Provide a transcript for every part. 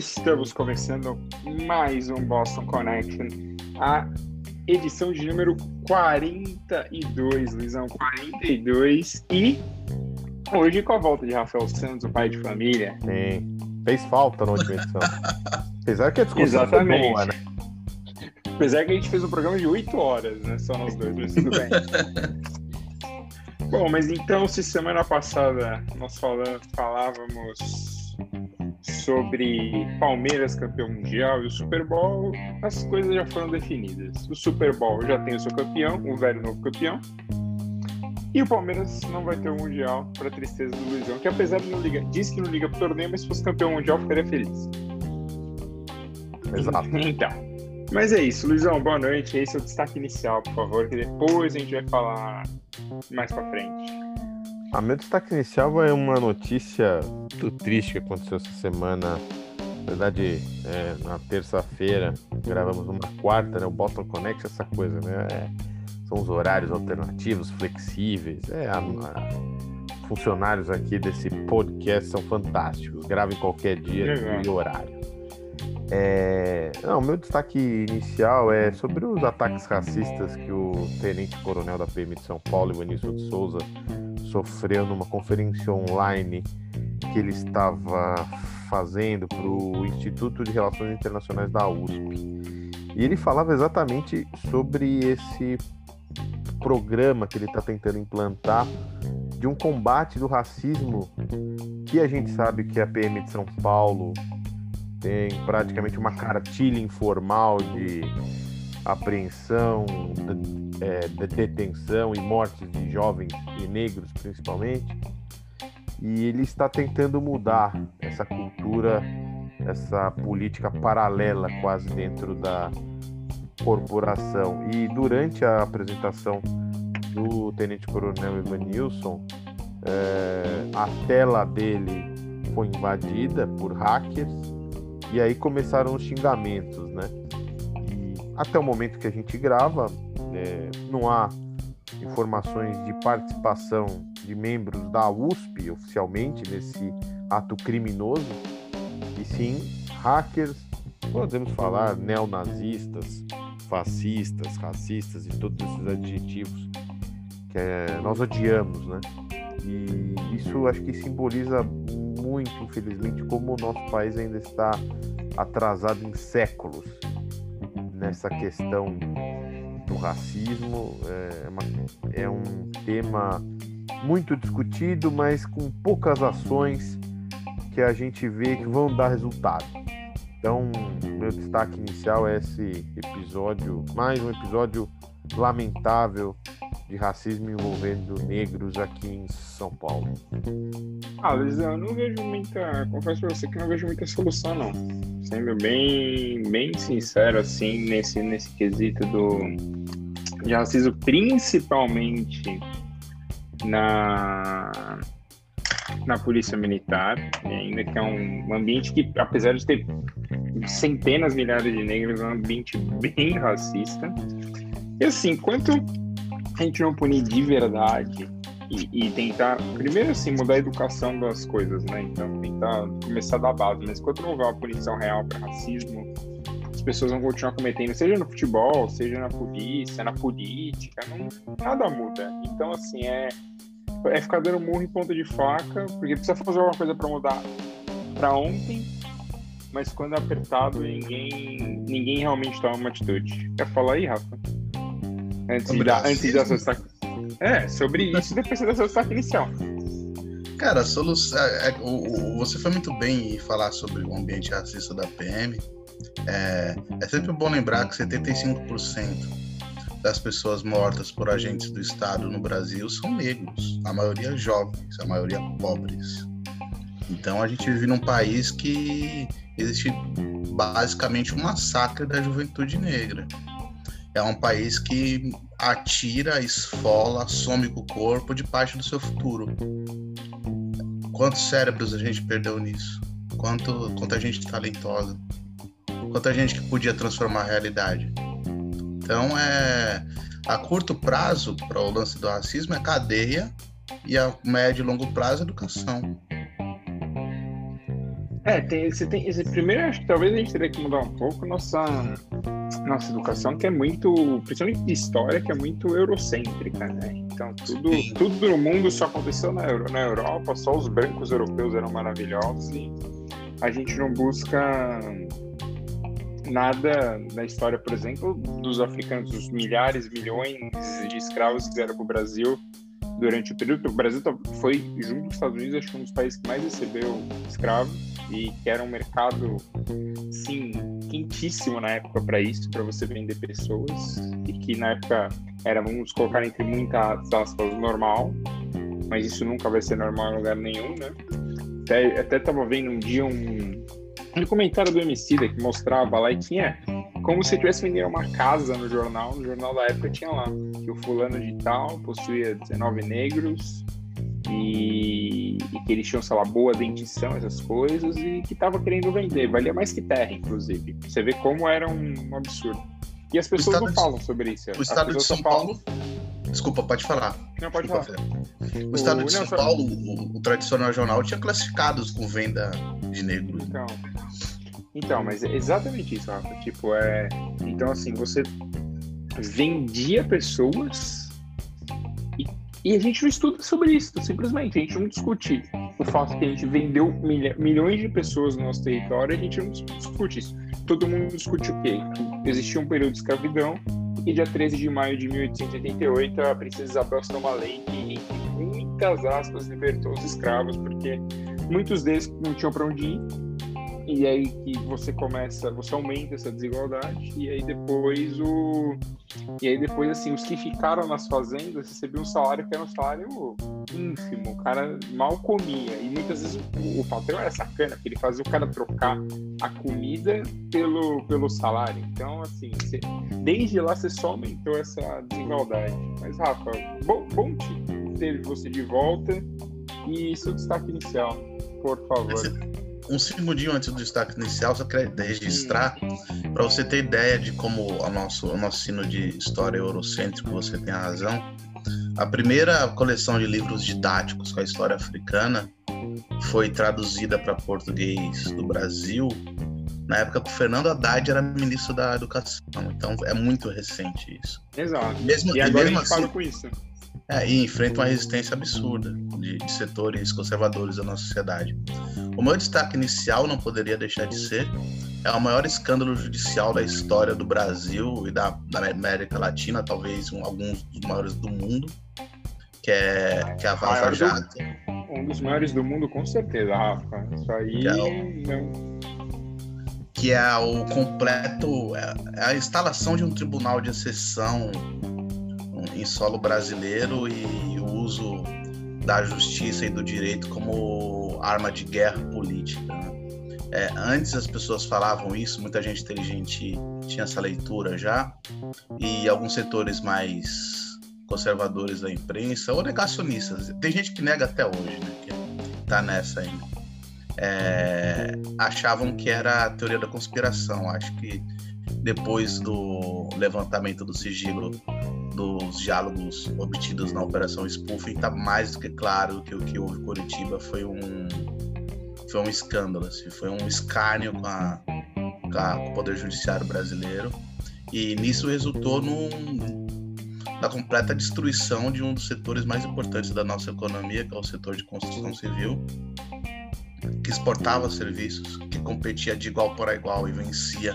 Estamos começando mais um Boston Connection, a edição de número 42, Luizão, 42. E hoje com a volta de Rafael Santos, o pai de família. Sim, fez falta na última edição. Apesar que a discussão Exatamente. foi boa, né? Apesar que a gente fez um programa de 8 horas, né? Só nós dois, mas tudo bem. Bom, mas então, se semana passada nós falávamos sobre Palmeiras campeão mundial e o Super Bowl, as coisas já foram definidas. O Super Bowl já tem o seu campeão, o velho novo campeão. E o Palmeiras não vai ter o Mundial, para tristeza do Luizão, que apesar de não ligar, diz que não liga pro torneio, mas se fosse campeão mundial, ficaria feliz. Exato. Então. Mas é isso, Luizão, boa noite. Esse é o destaque inicial, por favor, que depois a gente vai falar mais pra frente. A meu destaque inicial é uma notícia muito triste que aconteceu essa semana. Na verdade, é, na terça-feira, gravamos uma quarta, né? O Boston Connect, essa coisa, né? É, são os horários alternativos, flexíveis. É, a, a, funcionários aqui desse podcast são fantásticos. Grava em qualquer dia Legal. e horário. É, não, meu destaque inicial é sobre os ataques racistas que o tenente-coronel da PM de São Paulo, Ivanilson de Souza, sofreu numa conferência online que ele estava fazendo para o Instituto de Relações Internacionais da USP. E ele falava exatamente sobre esse programa que ele está tentando implantar de um combate do racismo que a gente sabe que a PM de São Paulo tem praticamente uma cartilha informal de apreensão, de, é, de detenção e mortes de jovens e negros principalmente. E ele está tentando mudar essa cultura, essa política paralela quase dentro da corporação. E durante a apresentação do Tenente Coronel Evanilson, é, a tela dele foi invadida por hackers e aí começaram os xingamentos, né? Até o momento que a gente grava, é, não há informações de participação de membros da USP oficialmente nesse ato criminoso, e sim hackers, podemos falar neonazistas, fascistas, racistas e todos esses adjetivos que é, nós odiamos, né? E isso acho que simboliza muito, infelizmente, como o nosso país ainda está atrasado em séculos nessa questão do racismo. É, uma, é um tema muito discutido, mas com poucas ações que a gente vê que vão dar resultado. Então, meu destaque inicial é esse episódio, mais um episódio lamentável de racismo envolvendo negros aqui em São Paulo. Ah, Luiz, eu não vejo muita. Confesso pra você que não vejo muita solução, não. Sendo bem, bem sincero, assim, nesse, nesse quesito do de racismo, principalmente na, na polícia militar, e ainda que é um ambiente que, apesar de ter centenas, milhares de negros, é um ambiente bem racista. E assim, quanto a gente não punir de verdade e, e, tentar, primeiro assim, mudar a educação das coisas, né? Então, tentar começar da base, mas enquanto não houver uma punição real para racismo, as pessoas vão continuar cometendo, seja no futebol, seja na polícia, na política, não, nada muda. Então, assim, é, é ficar dando murro em ponta de faca, porque precisa fazer alguma coisa para mudar para ontem, mas quando é apertado, ninguém, ninguém realmente toma uma atitude. Quer falar aí, Rafa? Antes de, dar, antes de dar seu destaque. É, sobre isso depois você dá seu destaque inicial. Cara, a solução. É, o, o, você foi muito bem em falar sobre o ambiente racista da PM. É, é sempre bom lembrar que 75% das pessoas mortas por agentes do Estado no Brasil são negros, a maioria jovens, a maioria pobres. Então a gente vive num país que existe basicamente um massacre da juventude negra. É um país que atira, esfola, some com o corpo de parte do seu futuro. Quantos cérebros a gente perdeu nisso? Quanto, quanta gente talentosa? Quanta gente que podia transformar a realidade? Então, é, a curto prazo, para o lance do racismo, é cadeia e a médio e longo prazo, educação. É, tem, você tem. Esse, primeiro, acho que talvez a gente teria que mudar um pouco nossa, nossa educação, que é muito, principalmente de história, que é muito eurocêntrica, né? Então, tudo, tudo no mundo só aconteceu na, na Europa, só os brancos europeus eram maravilhosos e a gente não busca nada na história, por exemplo, dos africanos, os milhares, milhões de escravos que vieram para o Brasil durante o período. O Brasil tá, foi, junto com os Estados Unidos, acho que um dos países que mais recebeu escravos e que era um mercado, sim, quentíssimo na época para isso, para você vender pessoas e que na época era, vamos colocar entre muitas aspas, normal, mas isso nunca vai ser normal em lugar nenhum, né? Até, até tava vendo um dia um, um comentário do Emicida que mostrava lá e tinha como se tivesse vendendo uma casa no jornal. No jornal da época tinha lá que o fulano de tal possuía 19 negros e, e que eles tinham, sei lá, boa dentição, essas coisas, e que estava querendo vender. Valia mais que terra, inclusive. Você vê como era um, um absurdo. E as pessoas não de, falam sobre isso. O estado de São Paulo. Desculpa, pode falar. Não, pode Desculpa, falar. O estado de São Paulo, o, o, tradicional jornal, tinha classificados com venda de negros. Então, então, mas é exatamente isso, Rafa. Tipo, é. Então, assim, você vendia pessoas e, a gente não estuda sobre isso, simplesmente. A gente não discute o fato que a gente vendeu milha, milhões de pessoas no nosso território, a gente não discute isso. Todo mundo discute o quê? Existia um período de escravidão e dia 13 de maio de 1888 a princesa Isabel assinou uma lei que, entre muitas aspas, libertou os escravos, porque muitos deles não tinham para onde ir e aí que você começa, você aumenta essa desigualdade e aí depois o e aí depois assim, os que ficaram nas fazendas recebiam um salário que era um salário ínfimo, o cara mal comia e muitas vezes o, o patrão era sacana, que ele fazia o cara trocar a comida pelo pelo salário. Então assim, você, desde lá você só aumentou essa desigualdade. Mas Rafa, bom, bom ter você de volta e seu destaque inicial, por favor um segundinho antes do destaque inicial, só queria registrar para você ter ideia de como o nosso, o nosso sino de história eurocêntrico, você tem razão. A primeira coleção de livros didáticos com a história africana foi traduzida para português do Brasil na época que o Fernando Haddad era ministro da Educação. Então é muito recente isso. Exato. Mesmo, e agora e mesmo a gente assim, com isso. É, e enfrenta uma resistência absurda de, de, setores conservadores da nossa sociedade. O meu destaque inicial não poderia deixar de ser é o maior escândalo judicial da história do Brasil e da, da América Latina, talvez um, alguns dos maiores do mundo, que é, que é a Vaza Jato. Um dos maiores do mundo, com certeza, Rafa. Isso aí que é o, não. Que é o completo. É, é a instalação de um tribunal de exceção em solo brasileiro e o uso da justiça e do direito como arma de guerra política. Né? É, antes as pessoas falavam isso, muita gente inteligente tinha essa leitura já, e alguns setores mais conservadores da imprensa ou negacionistas, tem gente que nega até hoje, né, que tá nessa ainda, é, achavam que era a teoria da conspiração. Acho que depois do levantamento do sigilo dos diálogos obtidos na Operação Spoofing, está mais do que claro que o que houve em Curitiba foi um, foi um escândalo, assim, foi um escárnio com, o Poder Judiciário brasileiro. E nisso resultou num, na completa destruição de um dos setores mais importantes da nossa economia, que é o setor de construção civil, que exportava serviços, que competia de igual para igual e vencia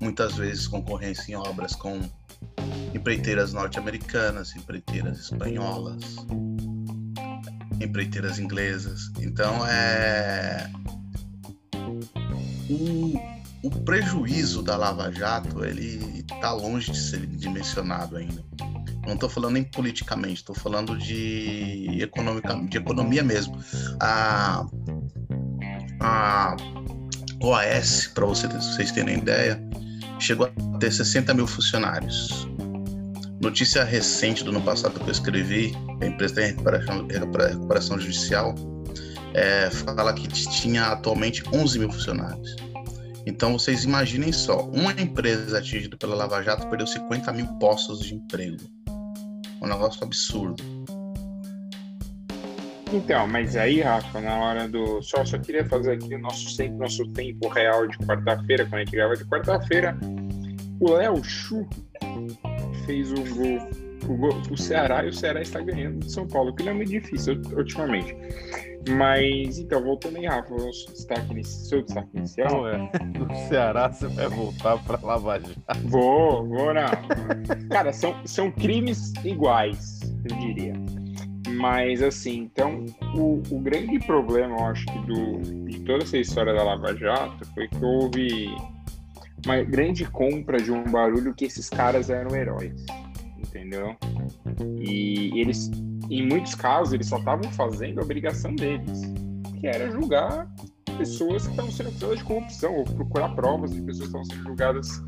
muitas vezes concorrência em obras com empreiteiras norte-americanas, empreiteiras espanholas, empreiteiras inglesas. Então é o, o prejuízo da Lava Jato ele está longe de ser dimensionado ainda. Não estou falando nem politicamente, estou falando de, econômica, de economia mesmo. A, a OAS, para vocês terem ideia, chegou a ter 60 mil funcionários. Notícia recente do ano passado que eu escrevi, a empresa tem recuperação, recuperação judicial, é, fala que tinha atualmente 11 mil funcionários. Então vocês imaginem só, uma empresa atingida pela Lava Jato perdeu 50 mil postos de emprego. Um negócio absurdo. Então, mas aí, Rafa, na hora do. Só, só queria fazer aqui o nosso, sempre, nosso tempo real de quarta-feira, quando a gente grava de quarta-feira. O Léo Chu fez o gol, o Ceará e o Ceará está ganhando de São Paulo, que não é muito difícil ultimamente. Mas, então, voltando aí, Rafa, o seu destaque, seu destaque inicial. Não é. Do Ceará você vai voltar para Lava Jato. Vou, vou não. Cara, são, são crimes iguais, eu diria. Mas, assim, então, o, o grande problema, eu acho que do, de toda essa história da Lava Jato foi que houve uma grande compra de um barulho que esses caras eram heróis, entendeu? E eles, em muitos casos, eles só estavam fazendo a obrigação deles, que era julgar pessoas que estavam sendo acusadas de corrupção, ou procurar provas de pessoas que estavam sendo julgadas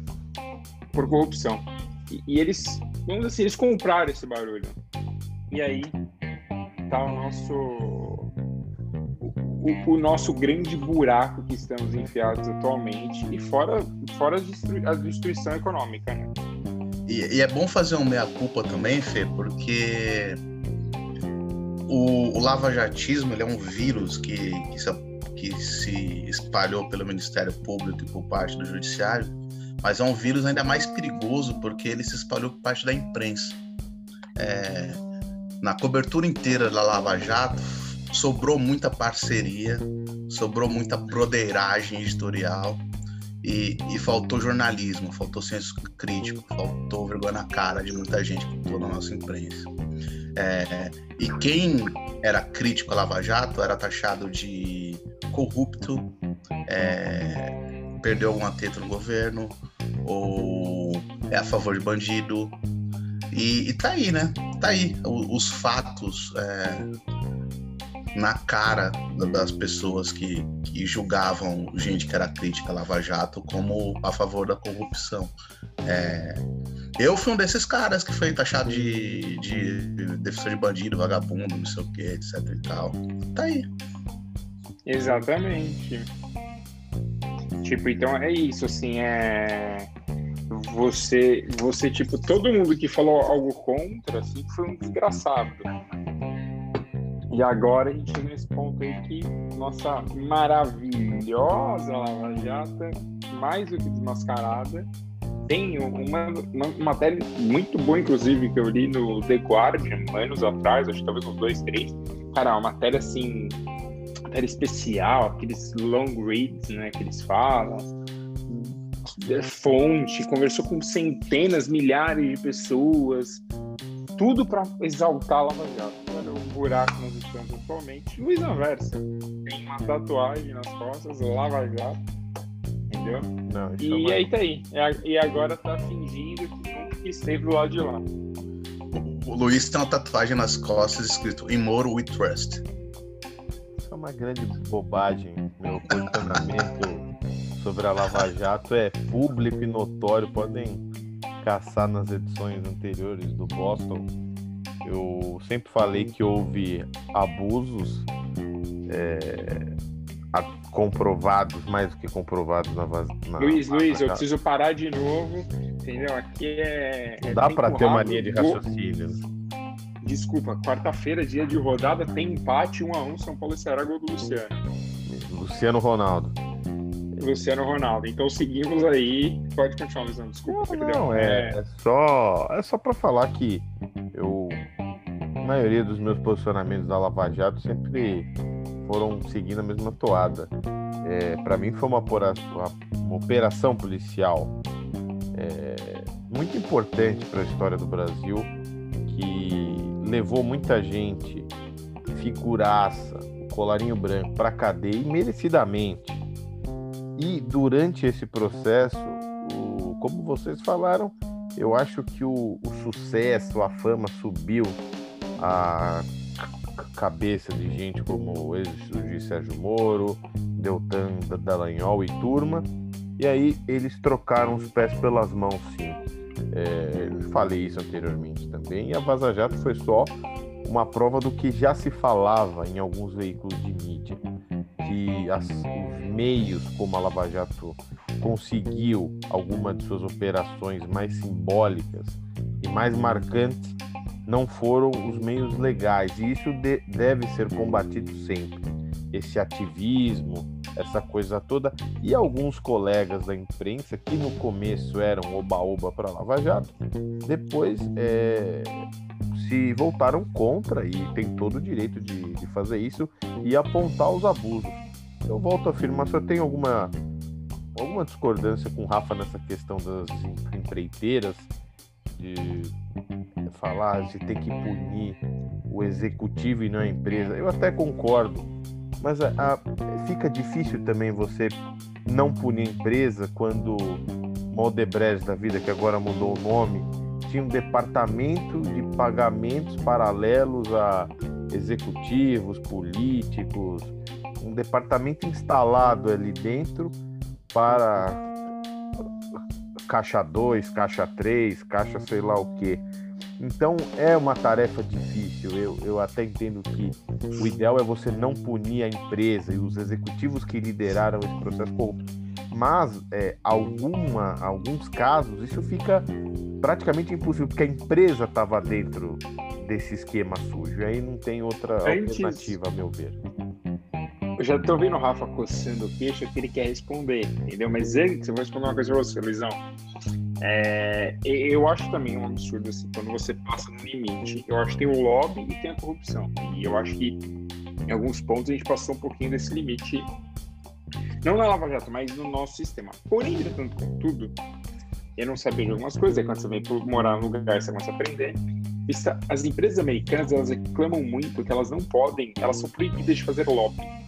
por corrupção. E, e eles, vamos dizer assim, eles compraram esse barulho. E aí tá o nosso o, o, nosso grande buraco que estamos enfiados atualmente e fora, fora a destruição econômica. Né? E, e, é bom fazer um meia-culpa também, Fê, porque o, o lavajatismo ele é um vírus que, que, se, que se espalhou pelo Ministério Público e por parte do Judiciário, mas é um vírus ainda mais perigoso porque ele se espalhou por parte da imprensa. É, na cobertura inteira da Lava Jato, sobrou muita parceria, sobrou muita broderagem editorial e, e, faltou jornalismo, faltou senso crítico, faltou vergonha na cara de muita gente que toda a nossa imprensa. É, e quem era crítico à Lava Jato era taxado de corrupto, é, perdeu alguma teta no governo, ou é a favor de bandido. E, e tá aí, né? Tá aí. os fatos é, na cara das pessoas que, que julgavam gente que era crítica a Lava Jato como a favor da corrupção. É, eu fui um desses caras que foi taxado de, de defensor de bandido, vagabundo, não sei o que, etc e tal. Tá aí. Exatamente. Tipo, então é isso, assim, é. Você, você, tipo, todo mundo que falou algo contra, assim, foi um desgraçado. E agora a gente chega nesse ponto aí que nossa maravilhosa Lava Jato, mais do que desmascarada, tem uma, uma, matéria muito boa, inclusive, que eu li no The Guardian anos atrás, acho que talvez uns dois, três. Cara, uma matéria assim, matéria especial, aqueles long reads, né, que eles falam. Fonte, conversou com centenas, milhares de pessoas, tudo para exaltar a Lava Jato buraco nós estamos atualmente. Luiz Anversa tem uma tatuagem nas costas, lava jato, entendeu? Não, e é aí tá aí. E agora tá fingindo que nunca esteve do lado de lá. O Luiz tem uma tatuagem nas costas escrito Immortal We Trust. Isso é uma grande bobagem. Meu posicionamento sobre a Lava Jato é público e notório. Podem caçar nas edições anteriores do Boston eu sempre falei que houve abusos é, comprovados, mais do que comprovados na, na Luiz, na, Luiz, na eu preciso parar de novo, entendeu? Aqui é. Não é dá para ter uma linha de raciocínio. Desculpa, quarta-feira, dia de rodada, tem empate 1 a 1 São Paulo e Ceará, gol do Luciano. Luciano Ronaldo. Luciano Ronaldo. Então seguimos aí. Pode continuar, Luizão. Desculpa. Não, não é, é, só é só para falar que eu maioria dos meus posicionamentos da Lava Jato sempre foram seguindo a mesma toada. É, para mim foi uma, uma operação policial é, muito importante para a história do Brasil que levou muita gente, figuraça, o colarinho branco para cadeia merecidamente. E durante esse processo, o, como vocês falaram, eu acho que o, o sucesso, a fama subiu a cabeça de gente como o ex-juiz Sérgio Moro, Deltan Dallagnol e turma, e aí eles trocaram os pés pelas mãos, sim. É, eu falei isso anteriormente também, e a Vaza Jato foi só uma prova do que já se falava em alguns veículos de mídia, que as, os meios como a Lava Jato conseguiu alguma de suas operações mais simbólicas e mais marcantes não foram os meios legais. E isso de, deve ser combatido sempre. Esse ativismo, essa coisa toda. E alguns colegas da imprensa, que no começo eram oba-oba para Lava Jato, depois é, se voltaram contra e tem todo o direito de, de fazer isso e apontar os abusos. Eu volto a afirmar, só tem alguma alguma discordância com o Rafa nessa questão das empreiteiras, de falar de ter que punir o executivo e não a empresa. Eu até concordo, mas a, a, fica difícil também você não punir a empresa quando Modebrecht da vida, que agora mudou o nome, tinha um departamento de pagamentos paralelos a executivos, políticos, um departamento instalado ali dentro para caixa 2, caixa 3, caixa sei lá o que. Então é uma tarefa difícil. Eu, eu até entendo que o ideal é você não punir a empresa e os executivos que lideraram esse processo corrupto. Mas é, alguma, alguns casos isso fica praticamente impossível, porque a empresa estava dentro desse esquema sujo. E aí não tem outra Antes... alternativa, a meu ver. Eu já tô vendo o Rafa coçando o queixo que ele quer responder, entendeu? Mas antes, eu vou responder uma coisa pra você, Luizão. É, eu acho também um absurdo assim, quando você passa no limite. Eu acho que tem o lobby e tem a corrupção. E eu acho que em alguns pontos a gente passou um pouquinho desse limite. Não na Lava Jato, mas no nosso sistema. Porém, entretanto, contudo, eu não sabia de algumas coisas, aí quando você vem morar no lugar, você começa a aprender. As empresas americanas, elas reclamam muito que elas não podem, elas são proibidas de fazer lobby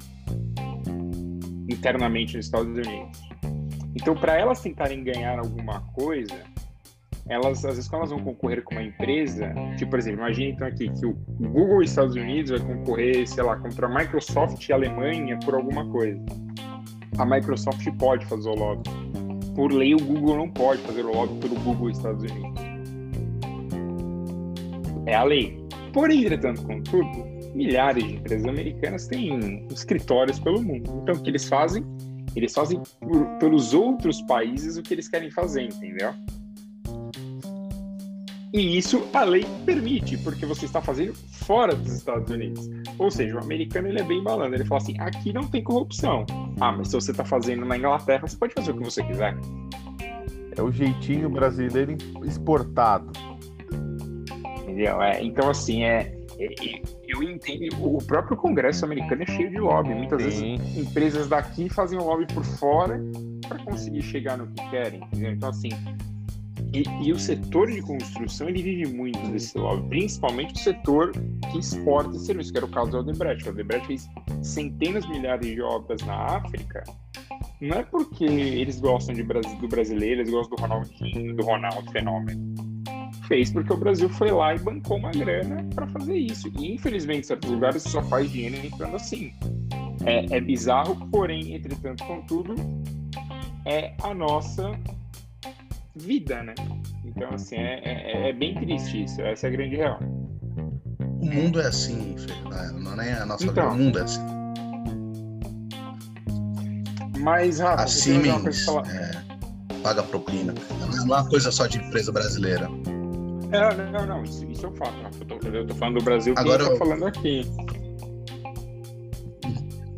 internamente nos Estados Unidos. Então, para elas tentarem ganhar alguma coisa, elas, às vezes, quando elas vão concorrer com uma empresa, tipo, por exemplo, imagine então aqui que o Google Estados Unidos vai concorrer, sei lá, contra a Microsoft e a Alemanha por alguma coisa. A Microsoft pode fazer o lobby. Por lei, o Google não pode fazer o lobby pelo Google Estados Unidos. É a lei. Porém, entretanto, contudo, milhares de empresas americanas têm escritórios pelo mundo. Então, o que eles fazem? Eles fazem por, pelos outros países o que eles querem fazer, entendeu? E isso a lei permite, porque você está fazendo fora dos Estados Unidos. Ou seja, o americano ele é bem malandro. Ele fala assim: aqui não tem corrupção. Ah, mas se você está fazendo na Inglaterra, você pode fazer o que você quiser. É o jeitinho brasileiro exportado. Entendeu? É, então, assim, é, é eu entendo, o próprio Congresso americano é cheio de lobby. Muitas Sim. vezes empresas daqui fazem o lobby por fora para conseguir chegar no que querem. Entendeu? Então, assim, e, e, o setor de construção ele vive muito desse lobby, principalmente o setor que exporta serviços, que era o caso do Odebrecht. O Odebrecht fez centenas de milhares de obras na África. Não é porque eles gostam de, do brasileiro, eles gostam do Ronaldinho, do Ronaldo Fenômeno fez porque o Brasil foi lá e bancou uma grana para fazer isso. E infelizmente, em certos lugares só faz dinheiro entrando assim. É, é bizarro, porém, entretanto, contudo, é a nossa vida, né? Então, assim, é, é, é bem triste isso. Essa é a grande real. O mundo é assim, Fê. Não é a nossa então, vida. O mundo é assim. Mas, Rafa, a Siemens é, paga propina. Não é uma coisa só de empresa brasileira. É, não, não, isso, isso é um fato. Eu tô, eu tô falando do Brasil que Agora, eu tô falando aqui.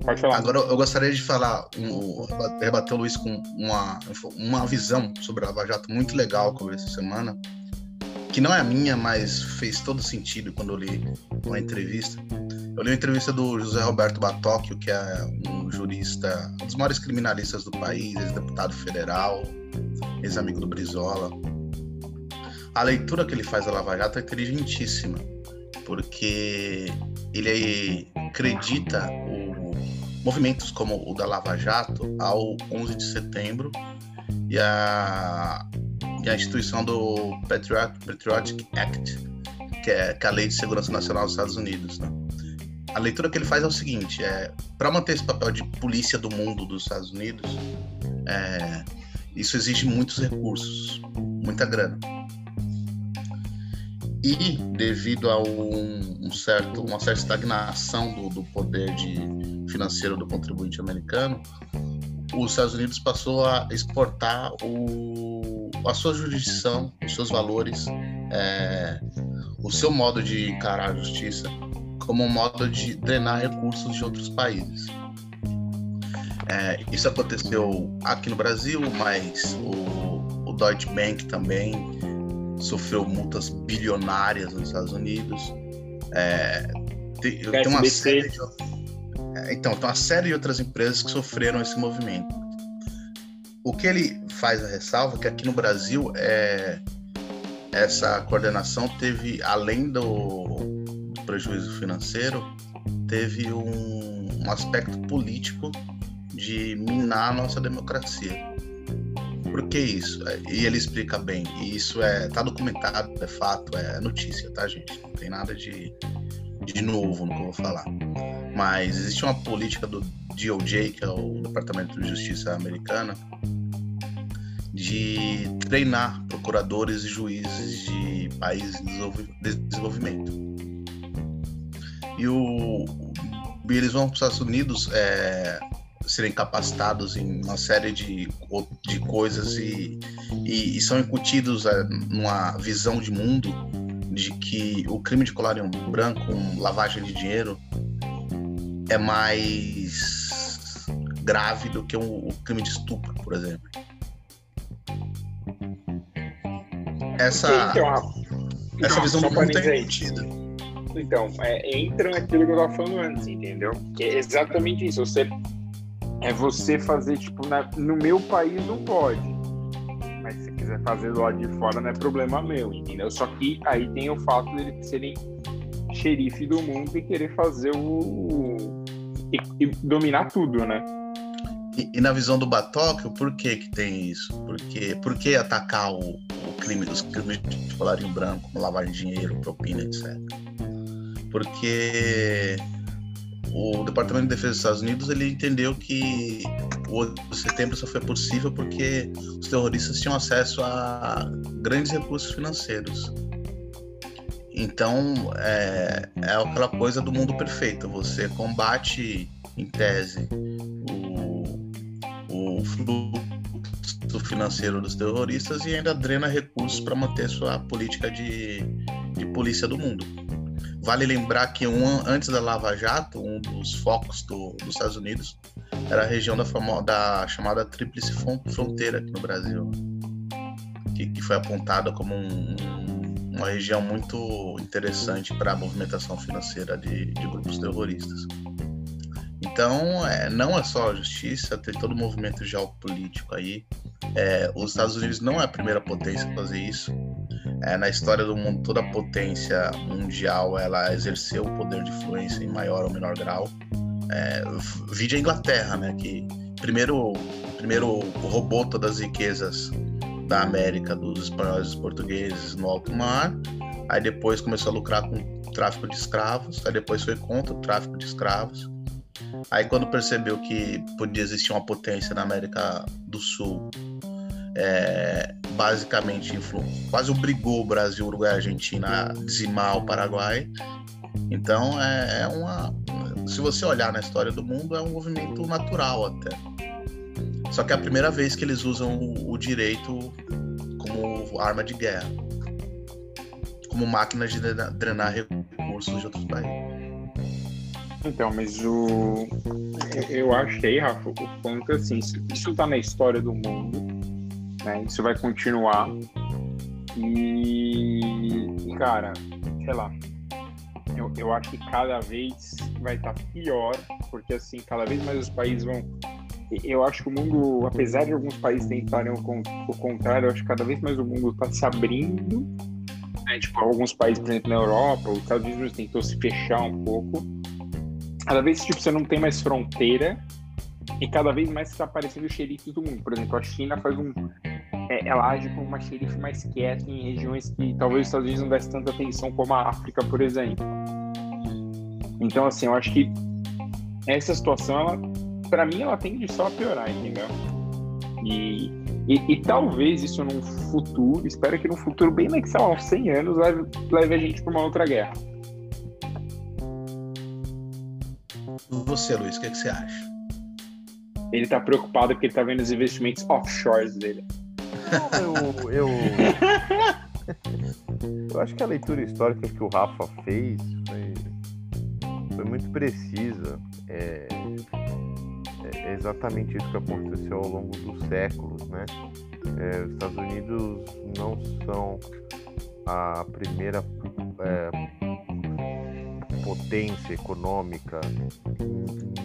Pode falar. Agora eu gostaria de falar, um, rebater o Luiz com uma, uma visão sobre a Lava Jato muito legal que eu vi essa semana, que não é a minha, mas fez todo sentido quando eu li uma entrevista. Eu li uma entrevista do José Roberto Batocchio, que é um jurista, um dos maiores criminalistas do país, ex-deputado federal, ex-amigo do Brizola a leitura que ele faz da Lava Jato é inteligentíssima, porque ele acredita o, movimentos como o da Lava Jato ao 11 de setembro e a, e a instituição do Patriot, Patriotic Act, que é, que é, a Lei de Segurança Nacional dos Estados Unidos. Né? A leitura que ele faz é o seguinte: é, para manter esse papel de polícia do mundo dos Estados Unidos, é, isso exige muitos recursos, muita grana. E devido a um, um certo, uma certa estagnação do, do poder de, financeiro do contribuinte americano, os Estados Unidos passou a exportar o, a sua jurisdição, os seus valores, é, o seu modo de encarar a justiça como um modo de drenar recursos de outros países. É, isso aconteceu aqui no Brasil, mas o, o Deutsche Bank também sofreu multas bilionárias nos Estados Unidos. É, tem, tem uma série de, é, então, tem uma série de outras empresas que sofreram esse movimento. O que ele faz a ressalva é que aqui no Brasil é, essa coordenação teve, além do, do prejuízo financeiro, teve um, um aspecto político de minar a nossa democracia. Por que isso? E ele explica bem. E isso é tá documentado, é fato, é notícia, tá, gente? Não tem nada de, de novo no que eu vou falar. Mas existe uma política do DOJ, que é o Departamento de Justiça americana, de treinar procuradores e juízes de países em desenvolvimento. E o, eles vão para os Estados Unidos é, serem capacitados em uma série de, de coisas e, e, e são incutidos é, numa visão de mundo de que o crime de colarinho branco, um lavagem de dinheiro, é mais grave do que um crime de estupro, por exemplo. Essa, então, essa não, visão do mundo tem sentido. Então, é, entra naquilo que eu estava falando antes, entendeu? Que é exatamente isso. Você é você fazer, tipo, na, no meu país não pode. Mas se quiser fazer do lado de fora, não é problema meu, entendeu? Só que aí tem o fato de eles serem xerife do mundo e querer fazer o. e, e dominar tudo, né? E, e, na visão do Batóquio, por que que tem isso? Porque, por que atacar o, o crime, os crimes de colarinho branco, de dinheiro, propina, etc. Porque o Departamento de Defesa dos Estados Unidos ele entendeu que o 8 de setembro só foi possível porque os terroristas tinham acesso a grandes recursos financeiros. Então é, é aquela coisa do mundo perfeito. Você combate, em tese, o, o fluxo financeiro dos terroristas e ainda drena recursos para manter sua política de, de polícia do mundo. Vale lembrar que um, antes da Lava Jato, um dos focos do, dos Estados Unidos era a região da, famo, da chamada Tríplice Fronteira aqui no Brasil, que, que foi apontada como um, uma região muito interessante para a movimentação financeira de, de grupos terroristas. Então, é, não é só a justiça, tem todo o movimento geopolítico aí. É, os Estados Unidos não é a primeira potência a fazer isso. É, na história do mundo, toda potência mundial ela exerceu o poder de influência em maior ou menor grau. É, vide a Inglaterra, né, que primeiro, primeiro roubou todas as riquezas da América dos espanhóis e dos portugueses no alto mar, aí depois começou a lucrar com o tráfico de escravos, aí depois foi contra o tráfico de escravos. Aí quando percebeu que podia existir uma potência na América do Sul é, basicamente quase obrigou o Brasil, Uruguai e Argentina a dizimar o Paraguai. Então é, é uma. Se você olhar na história do mundo, é um movimento natural até. Só que é a primeira vez que eles usam o, o direito como arma de guerra, como máquina de drenar recursos de outros países. Então, mas o. Eu aí, Rafa, o ponto é assim: isso está na história do mundo, né? Isso vai continuar. E, cara, sei lá, eu, eu acho que cada vez vai estar tá pior, porque assim, cada vez mais os países vão. Eu acho que o mundo, apesar de alguns países tentarem o, o contrário, eu acho que cada vez mais o mundo está se abrindo. Né? Tipo, alguns países, por exemplo, na Europa, os Estados Unidos tentou se fechar um pouco. Cada vez tipo, você não tem mais fronteira e cada vez mais está aparecendo xerifes do mundo. Por exemplo, a China faz um, é, ela age como uma xerife mais quieta em regiões que talvez os Estados Unidos não desse tanta atenção, como a África, por exemplo. Então, assim, eu acho que essa situação, para mim, ela tende só a piorar, entendeu? E, e, e, talvez isso num futuro, espero que num futuro bem sei lá, uns 100 anos, leve, leve a gente para uma outra guerra. Você, Luiz, o que, é que você acha? Ele tá preocupado porque ele tá vendo os investimentos offshores dele eu, eu, Eu acho que a leitura histórica que o Rafa fez foi, foi muito precisa. É, é, exatamente isso que aconteceu ao longo dos séculos, né? É, os Estados Unidos não são a primeira é, potência econômica,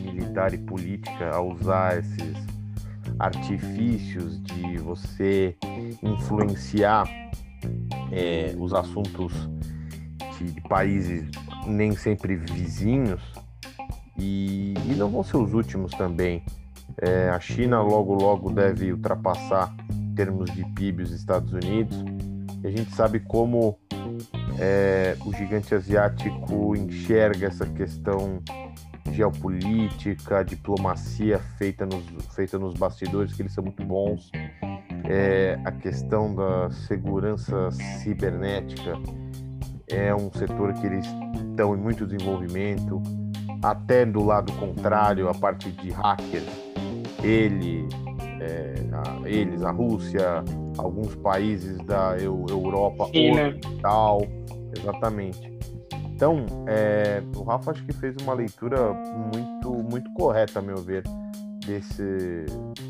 militar e política a usar esses artifícios de você influenciar é, os assuntos de, países nem sempre vizinhos e, e, não vão ser os últimos também. É, a China logo logo deve ultrapassar em termos de PIB os Estados Unidos. E a gente sabe como é, o gigante asiático enxerga essa questão geopolítica, diplomacia feita nos, feita nos bastidores, que eles são muito bons. É, a questão da segurança cibernética é um setor que eles estão em muito desenvolvimento. Até do lado contrário, a parte de hackers, ele, é, a, eles, a Rússia, alguns países da Europa Oriental, exatamente. Então, é, o Rafa acho que fez uma leitura muito, muito correta, a meu ver, desse,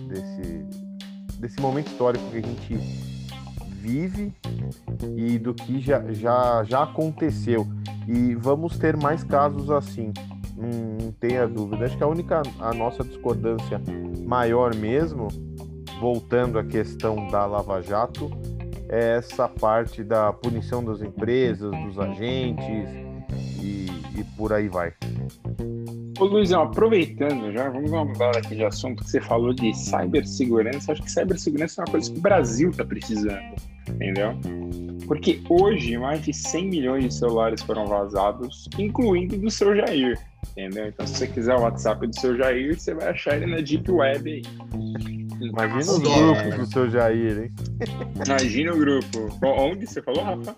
desse, desse momento histórico que a gente vive e do que já, já, já aconteceu. E vamos ter mais casos assim, não, não tenha dúvida. Acho que a única, a nossa discordância maior mesmo, voltando à questão da Lava Jato, é essa parte da punição das empresas, dos agentes, e por aí vai. Ô Luizão, aproveitando já, vamos mudar aqui de assunto que você falou de cibersegurança. Acho que cibersegurança é uma coisa que o Brasil está precisando, entendeu? Porque hoje mais de 100 milhões de celulares foram vazados, incluindo do seu Jair, entendeu? Então, se você quiser o WhatsApp do seu Jair, você vai achar ele na Deep Web aí. Imagina os grupos do seu Jair, hein? Imagina o grupo. Onde você falou, Rafa?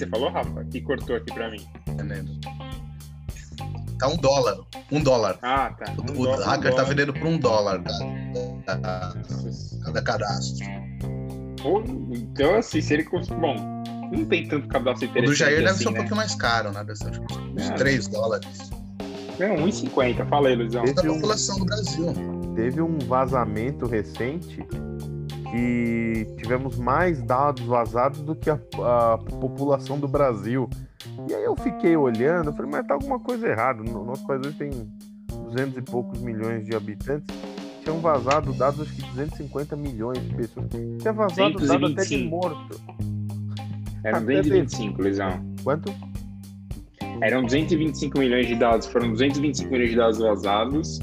você falou, Rafa? Que cortou aqui pra mim. Tá um dólar. Um dólar. Ah, tá. Um o dólar, hacker um tá vendendo por um dólar, cara. Cada cadastro. Então, assim, se ele. Bom, não tem tanto cadastro interessante. O do Jair assim, deve ser um né? pouquinho mais caro, né? Deve ser tipo, uns é. 3 dólares. Não, 1,50. Fala aí, Luizão. Desde a população do Brasil. Teve um vazamento recente que tivemos mais dados vazados do que a, a, população do Brasil. E aí eu fiquei olhando, falei, mas tá alguma coisa errada. No nosso país hoje tem 200 e poucos milhões de habitantes. Tinham vazado dados, acho que 250 milhões de pessoas. Tinha vazado dados até de morto. Eram 225, Luizão. Quanto? Eram 225 milhões de dados, foram 225 milhões de dados vazados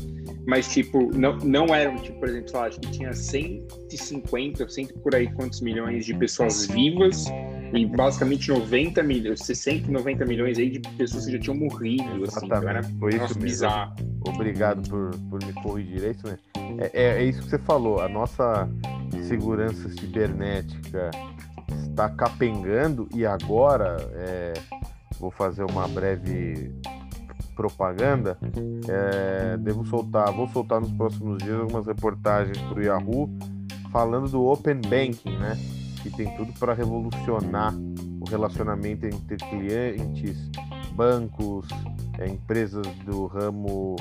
mas tipo, não, não eram, tipo, por exemplo, lá, acho que tinha 150, 100 por aí quantos milhões de pessoas vivas e basicamente 90 milhões, 60, 90 milhões aí de pessoas que já tinham morrido, assim, então Exatamente, assim, foi isso bizarro. Obrigado por, por me corrigir, é isso mesmo. É, é, é isso que você falou, a nossa segurança cibernética está capengando e agora é, vou fazer uma breve propaganda, é, devo soltar, vou soltar nos próximos dias algumas reportagens para o Yahoo falando do Open Banking, né? Que tem tudo para revolucionar o relacionamento entre clientes, bancos, é, empresas do ramo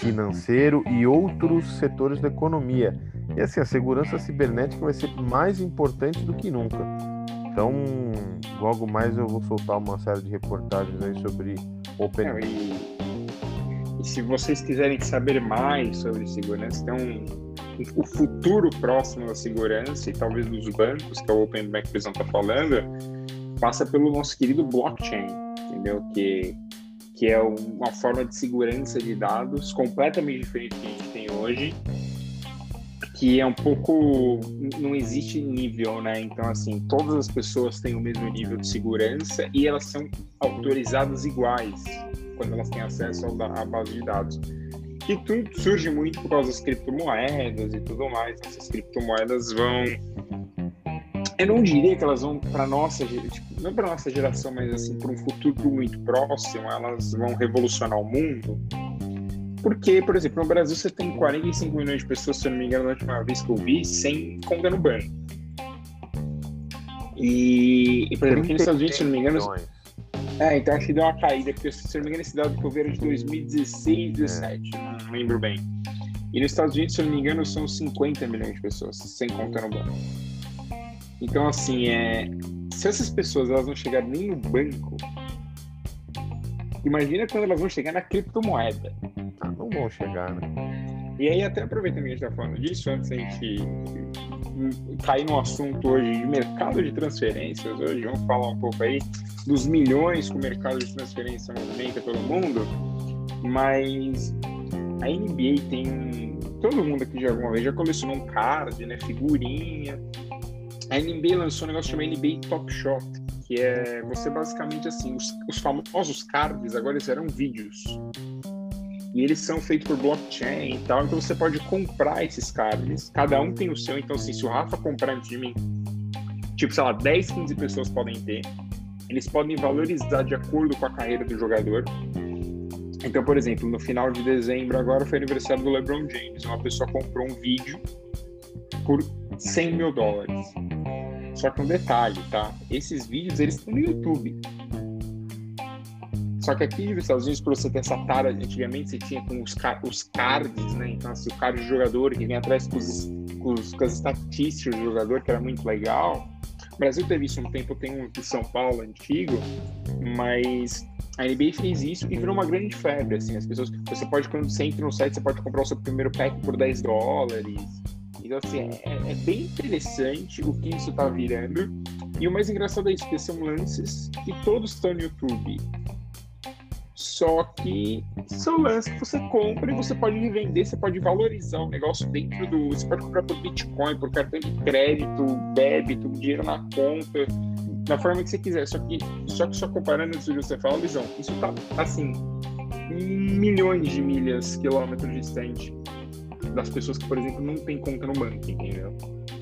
financeiro e outros setores da economia. E assim, a segurança cibernética vai ser mais importante do que nunca. Então, logo mais eu vou soltar uma série de reportagens aí sobre Open. Não, e, e, se vocês quiserem saber mais sobre segurança, tem um, o futuro próximo da segurança e talvez dos bancos, que é o Open Bank que está falando, passa pelo nosso querido blockchain, entendeu? Que, que é uma forma de segurança de dados completamente diferente do que a gente tem hoje que é um pouco não existe nível, né? Então assim, todas as pessoas têm o mesmo nível de segurança e elas são autorizadas iguais quando elas têm acesso à base de dados. E tudo surge muito por causa das criptomoedas e tudo mais. Essas criptomoedas vão eu não diria que elas vão para nossa, tipo, não para nossa geração, mas assim, para um futuro muito próximo, elas vão revolucionar o mundo porque, por exemplo, no Brasil você tem 45 milhões de pessoas, se eu não me engano, na última vez que eu vi, sem conta no banco. E, e por exemplo, aqui nos Estados Unidos, se não me engano. Milhões. É, então acho que deu uma caída, porque se não me engano, esse dado que eu vi era de 2016, 17, não lembro bem. E nos Estados Unidos, se eu não me engano, são 50 milhões de pessoas, sem contar no banco. Então, assim, é, se essas pessoas elas não chegarem nem no banco, imagina quando elas vão chegar na criptomoeda. Não vão chegar, né? E aí, até aproveitando que a gente está falando disso, antes a gente cair no assunto hoje de mercado de transferências, hoje vamos falar um pouco aí dos milhões que o mercado de transferência movimenta pelo mundo, mas a NBA tem. Todo mundo aqui já alguma vez já colecionou um card, né? Figurinha. A NBA lançou um negócio chamado NBA Top Shot, que é você basicamente assim, os, os famosos cards agora eles eram vídeos. E eles são feitos por blockchain e tal, então você pode comprar esses cards. Cada um tem o seu, então assim, se o Rafa comprar antes de mim, tipo, sei lá, 10, 15 pessoas podem ter. Eles podem valorizar de acordo com a carreira do jogador. Então, por exemplo, no final de dezembro agora foi aniversário do LeBron James. Uma pessoa comprou um vídeo por 100 mil dólares. Só que um detalhe, tá? Esses vídeos eles estão no YouTube. Só que aqui nos Estados Unidos, para você ter essa tara, antigamente você tinha com os, os cards, né? Então, assim, o card do jogador que vem atrás com, os, com, os, com as estatísticas do jogador, que era muito legal. O Brasil teve isso um tempo, tem um em São Paulo antigo, mas a NBA fez isso e virou uma grande febre, assim, as pessoas, você pode, quando você entra no site, você pode comprar o seu primeiro pack por 10 dólares, então, assim, é, é bem interessante o que isso tá virando, e o mais engraçado é isso, porque são lances que todos estão no YouTube, só que são lances que você compra e você pode revender, você pode valorizar o negócio dentro do. Você pode comprar por Bitcoin, por cartão de crédito, débito, dinheiro na conta, da forma que você quiser. Só que só, que só comparando antes de você falar, Luizão, isso tá assim, milhões de milhas, quilômetros distante das pessoas que, por exemplo, não tem conta no banco, entendeu?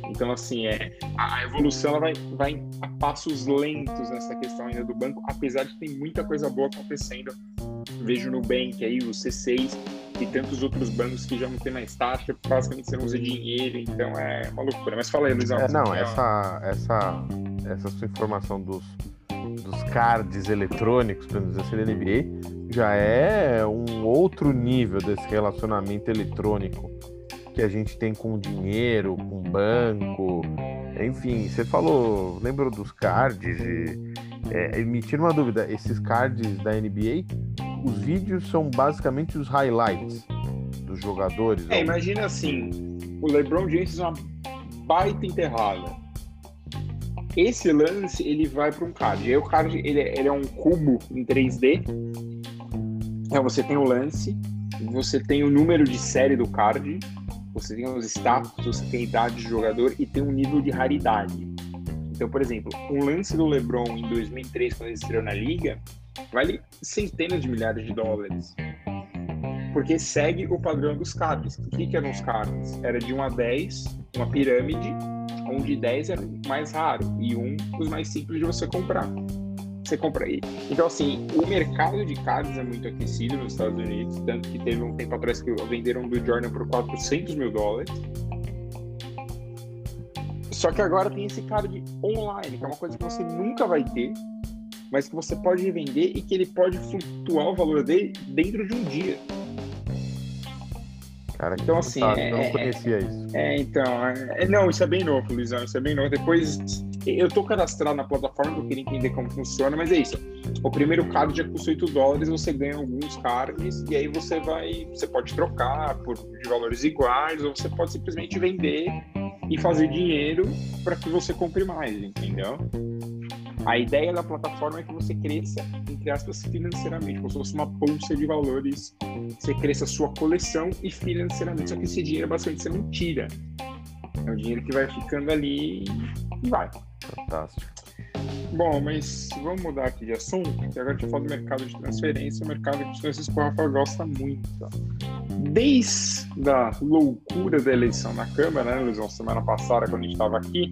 Então, assim, é, a evolução ela vai, vai a passos lentos nessa questão ainda do banco, apesar de ter muita coisa boa acontecendo. Vejo no Nubank aí, o C6 e tantos outros bancos que já não tem mais taxa, basicamente você não usa dinheiro, então é uma loucura. Mas fala aí, Luizão. É, não, essa, essa, essa sua informação dos, dos cards eletrônicos, pelo menos assim, da NBA, já é um outro nível desse relacionamento eletrônico que a gente tem com dinheiro, com banco, enfim, você falou, lembra dos cards? E, é, me tira uma dúvida, esses cards da NBA, os vídeos são basicamente os highlights dos jogadores? É, imagina assim, o LeBron James é uma baita enterrada. Esse lance ele vai para um card. E aí o card ele, é, ele é um cubo em 3D. Então você tem o lance, você tem o número de série do card, você tem os status, você tem a idade de jogador e tem um nível de raridade. Então, por exemplo, um lance do LeBron em 2003, quando ele estreou na liga, vale centenas de milhares de dólares. Porque segue o padrão dos cards. O que, que eram os cards? Era de 1 a 10, uma pirâmide, onde 10 era o mais raro e 1 os mais simples de você comprar você compra aí. Então, assim, o mercado de cards é muito aquecido nos Estados Unidos, tanto que teve um tempo atrás que venderam do Jordan por 400 mil dólares. Só que agora tem esse card online, que é uma coisa que você nunca vai ter, mas que você pode revender e que ele pode flutuar o valor dele dentro de um dia. Cara, então, assim, é, eu não conhecia isso. É, então, é, não, isso é bem novo, Luizão, isso é bem novo. Depois eu tô cadastrado na plataforma, eu queria entender como funciona, mas é isso. O primeiro card já custa 8 dólares, você ganha alguns cards, e aí você vai. Você pode trocar por de valores iguais, ou você pode simplesmente vender e fazer dinheiro para que você compre mais, entendeu? A ideia da plataforma é que você cresça, entre aspas, financeiramente, como se fosse uma bolsa de valores. Você cresça a sua coleção e financeiramente. Só que esse dinheiro basicamente você não tira. É o dinheiro que vai ficando ali e vai. Fantástico. Bom, mas vamos mudar aqui de assunto, que agora a gente fala do mercado de transferência, o mercado de transferência que o Rafa gosta muito. Desde a loucura da eleição na Câmara, né, Luizão, semana passada, quando a gente estava aqui,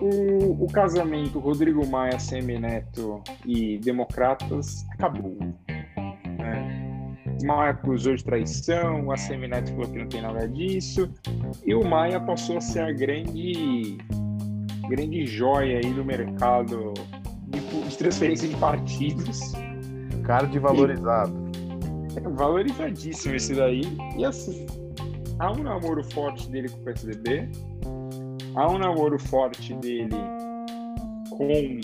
o, o, casamento Rodrigo Maia, Semineto e Democratas acabou. Né? Maia acusou de traição, a Semineto falou que não tem nada disso, e o Maia passou a ser a grande grande joia aí do mercado de, de transferência de partidos. Card valorizado. E, é valorizadíssimo esse daí. E assim, há um namoro forte dele com o PSDB, há um namoro forte dele com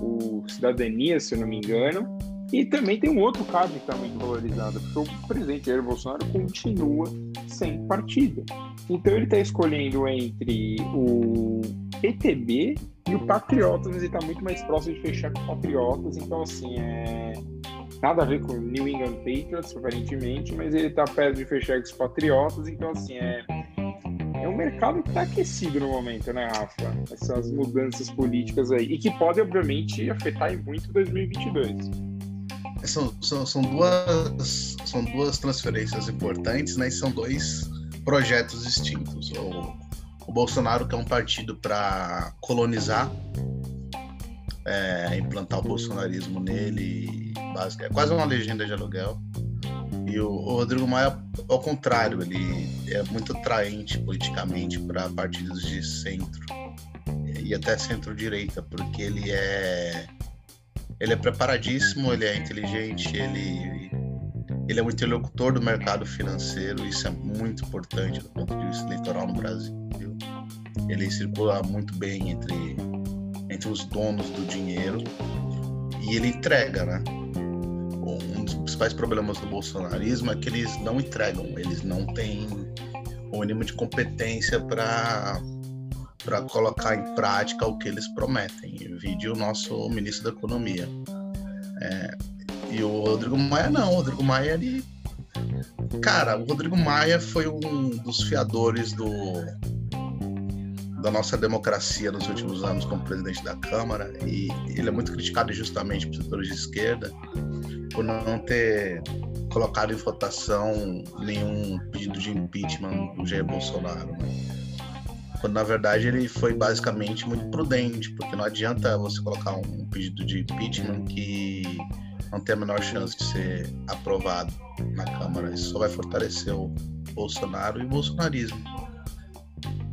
o Cidadania, se eu não me engano, e também tem um outro caso que está muito valorizado, porque o presidente Jair Bolsonaro continua sem partido. Então ele está escolhendo entre o PTB e o Patriotas, está muito mais próximo de fechar com o Patriotas. Então, assim, é nada a ver com New England Patriots, aparentemente, mas ele está perto de fechar com os Patriotas. Então, assim, é, é um mercado que está aquecido no momento, né, Rafa? Essas mudanças políticas aí. E que pode, obviamente, afetar muito 2022. São, são, são, duas, são duas transferências importantes, né? E são dois projetos distintos. O Bolsonaro que é um partido para colonizar, é, implantar o bolsonarismo nele, é quase uma legenda de aluguel. E o, o, Rodrigo Maia, ao contrário, ele é muito atraente politicamente para partidos de centro e até centro-direita, porque ele é ele é preparadíssimo, ele é inteligente, ele ele é um interlocutor do mercado financeiro, isso é muito importante do ponto de vista eleitoral no Brasil. Ele circula muito bem entre, entre os donos do dinheiro e ele entrega, né? Um dos principais problemas do bolsonarismo é que eles não entregam, eles não têm o mínimo de competência para para colocar em prática o que eles prometem. Vídeo o nosso ministro da Economia. É, e o Rodrigo Maia não, o Rodrigo Maia ele. Cara, o Rodrigo Maia foi um dos fiadores do da nossa democracia nos últimos anos como presidente da Câmara e ele é muito criticado justamente por setores de esquerda por não ter colocado em votação nenhum pedido de impeachment do Jair Bolsonaro. Né? Quando na verdade ele foi basicamente muito prudente, porque não adianta você colocar um pedido de impeachment que não tem a menor chance de ser aprovado na Câmara. Isso só vai fortalecer o Bolsonaro e o bolsonarismo.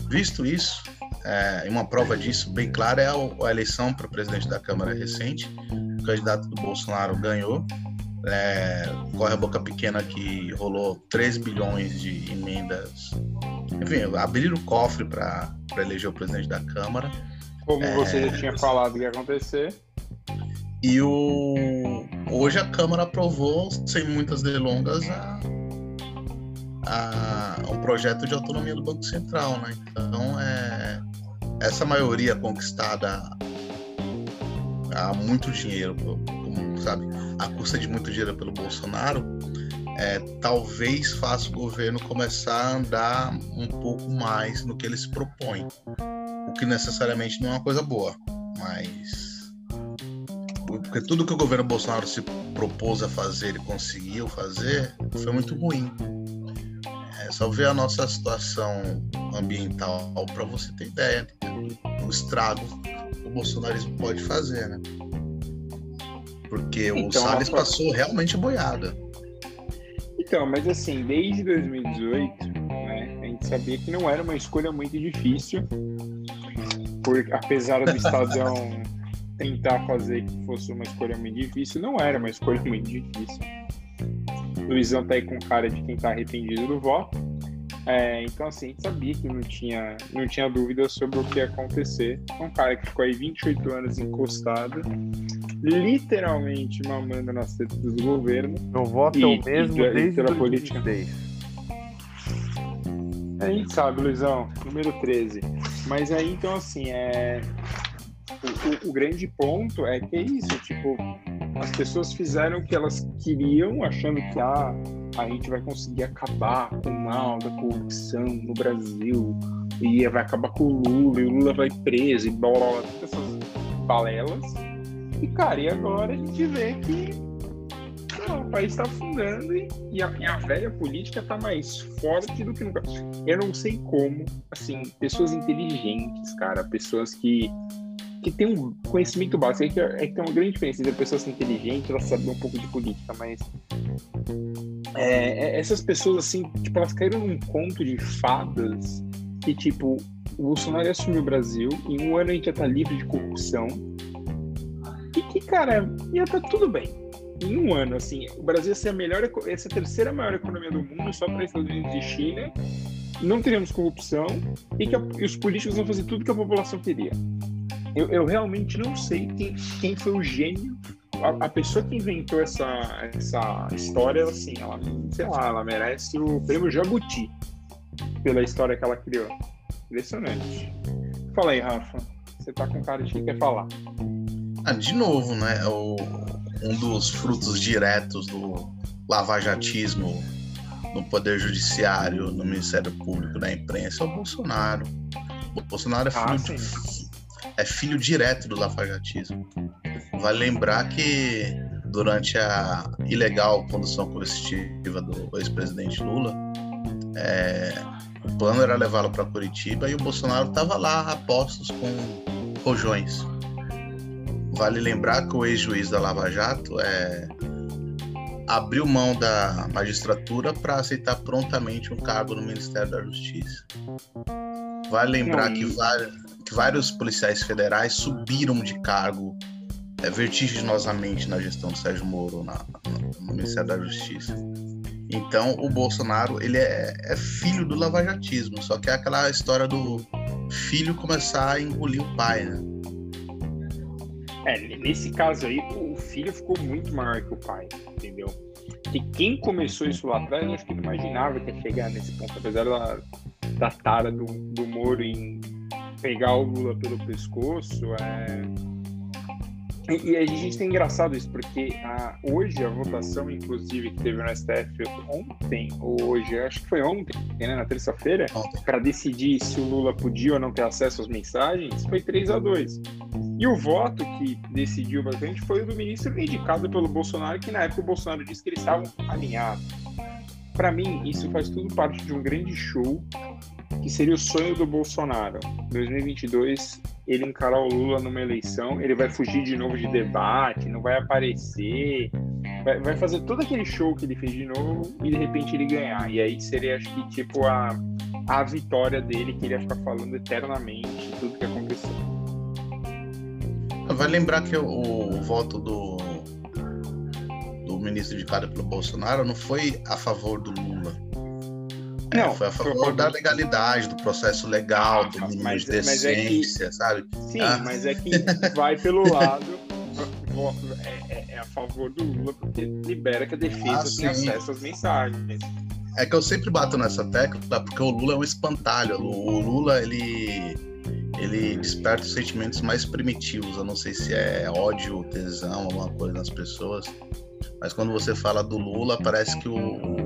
Visto isso, é, uma prova disso bem clara é a, a eleição para presidente da Câmara recente. O candidato do Bolsonaro ganhou. É, corre a boca pequena que rolou 3 bilhões de emendas. Enfim, abriram o cofre para eleger o presidente da Câmara. Como é, você já tinha falado que ia acontecer. E o, hoje a Câmara aprovou, sem muitas delongas, a, a, um projeto de autonomia do Banco Central. Né? Então, é, essa maioria conquistada a muito dinheiro, sabe, a custa de muito dinheiro pelo Bolsonaro, é, talvez faça o governo começar a andar um pouco mais no que ele se propõe, o que necessariamente não é uma coisa boa, mas porque tudo que o governo Bolsonaro se propôs a fazer e conseguiu fazer foi muito ruim. Só ver a nossa situação ambiental para você ter ideia do estrago que o bolsonarismo pode fazer, né? Porque então, o Salles passou realmente boiada. Então, mas assim, desde 2018, né, a gente sabia que não era uma escolha muito difícil, porque apesar do Estadão tentar fazer que fosse uma escolha muito difícil, não era uma escolha muito difícil. Luizão tá aí com cara de quem tá arrependido do voto. É, então, assim, a gente sabia que não tinha, não tinha dúvida sobre o que ia acontecer. Um cara que ficou aí 28 anos encostado, literalmente mamando nas tetas do governo. Meu voto e, é o mesmo e, desde a política. A gente sabe, Luizão, número 13. Mas aí, então, assim, é, o, o, grande ponto é que é isso, tipo, as pessoas fizeram o que elas queriam, achando que ah, a gente vai conseguir acabar com o mal da corrupção no Brasil, e vai acabar com o Lula, e o Lula vai preso, e blá, blá, blá essas balelas. E, cara, e agora a gente vê que não, o país está afundando e, e, a, e, a, velha política está mais forte do que nunca. Eu não sei como, assim, pessoas inteligentes, cara, pessoas que que tem um conhecimento básico, é que, é que tem uma grande diferença entre a pessoa ser inteligente ela saber um pouco de política, mas é, é, essas pessoas, assim, tipo, elas caíram num conto de fadas que, tipo, o Bolsonaro assumiu o Brasil, em um ano a gente já tá livre de corrupção, e que, cara, ia tá tudo bem. Em um ano, assim, o Brasil ia ser a melhor, ia ser a terceira maior economia do mundo, só para Estados Unidos e China, não teríamos corrupção, e que a, e os políticos vão fazer tudo que a população queria. Eu, eu realmente não sei quem, quem foi o gênio a, a, pessoa que inventou essa, essa história, assim, ela, sei lá, ela merece o prêmio Jabuti pela história que ela criou. Impressionante. Fala aí, Rafa. Você tá com cara de que quer falar. Ah, de novo, né? O, um dos frutos diretos do lavajatismo no Poder Judiciário, no Ministério Público, na imprensa, é o Bolsonaro. O Bolsonaro é filho, ah, de, é filho direto do lavajatismo. Vale lembrar que durante a ilegal condução coercitiva do ex-presidente Lula, é, o plano era levá-lo para Curitiba e o Bolsonaro estava lá a postos com rojões. Vale lembrar que o ex-juiz da Lava Jato é, abriu mão da magistratura para aceitar prontamente um cargo no Ministério da Justiça. Vale lembrar que, vários, que vários policiais federais subiram de cargo é, vertiginosamente na gestão do Sérgio Moro na, no Ministério da Justiça. Então, o Bolsonaro, ele é, é, filho do lavajatismo, só que é aquela história do filho começar a engolir o pai, né? É, nesse caso aí, o filho ficou muito maior que o pai, entendeu? E quem começou isso lá atrás, eu acho que não imaginava que ia chegar nesse ponto, apesar da, da tara do, do Moro em pegar o Lula pelo pescoço, é e, e a gente tem engraçado isso, porque a, hoje a votação, inclusive, que teve no STF ontem, ou hoje, acho que foi ontem, né, na terça-feira, para decidir se o Lula podia ou não ter acesso às mensagens, foi 3 a 2 E o voto que decidiu bastante foi o do ministro indicado pelo Bolsonaro, que na época o Bolsonaro disse que eles estavam alinhados. Para mim, isso faz tudo parte de um grande show que seria o sonho do Bolsonaro. 2022 ele encarar o Lula numa eleição, ele vai fugir de novo de debate, não vai aparecer, vai, vai fazer todo aquele show que ele fez de novo e de repente ele ganhar. E aí seria, acho que, tipo, a, a vitória dele, que ele ia ficar falando eternamente tudo que aconteceu. Vai lembrar que o, o voto do, do ministro indicado pelo Bolsonaro não foi a favor do Lula é, não, foi a favor foi... da legalidade, do processo legal, ah, do mínimo mas, de decência, é que, sabe? Sim, ah. mas é que vai pelo lado, é, é, é, a favor do Lula, porque libera que a defesa ah, tenha acesso às mensagens. É que eu sempre bato nessa tecla, porque o Lula é um espantalho. O Lula, ele, ele desperta os sentimentos mais primitivos. Eu não sei se é ódio, tesão, alguma coisa nas pessoas. Mas quando você fala do Lula, parece que o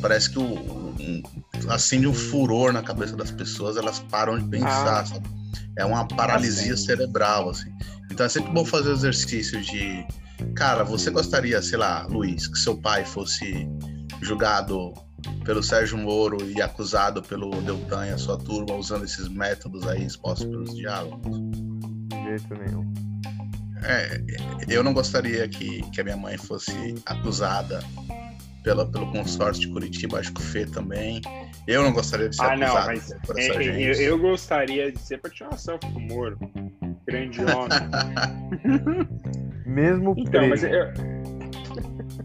parece que o, um, acende um furor na cabeça das pessoas, elas param de pensar, ah. sabe? É uma paralisia cerebral, assim. Então é sempre bom fazer o exercício de, cara, você gostaria, sei lá, Luiz, que seu pai fosse julgado pelo Sérgio Moro e acusado pelo Deltan e a sua turma usando esses métodos aí expostos pelos diálogos? De jeito nenhum. É, eu não gostaria que, que a minha mãe fosse acusada pela, pelo consórcio de Curitiba, acho que o Fê também. Eu não gostaria de ser ah, não, mas por essa é, gente. Eu, eu, gostaria de ser para tirar uma selfie com o Moro. Grande homem. Mesmo então, mas eu...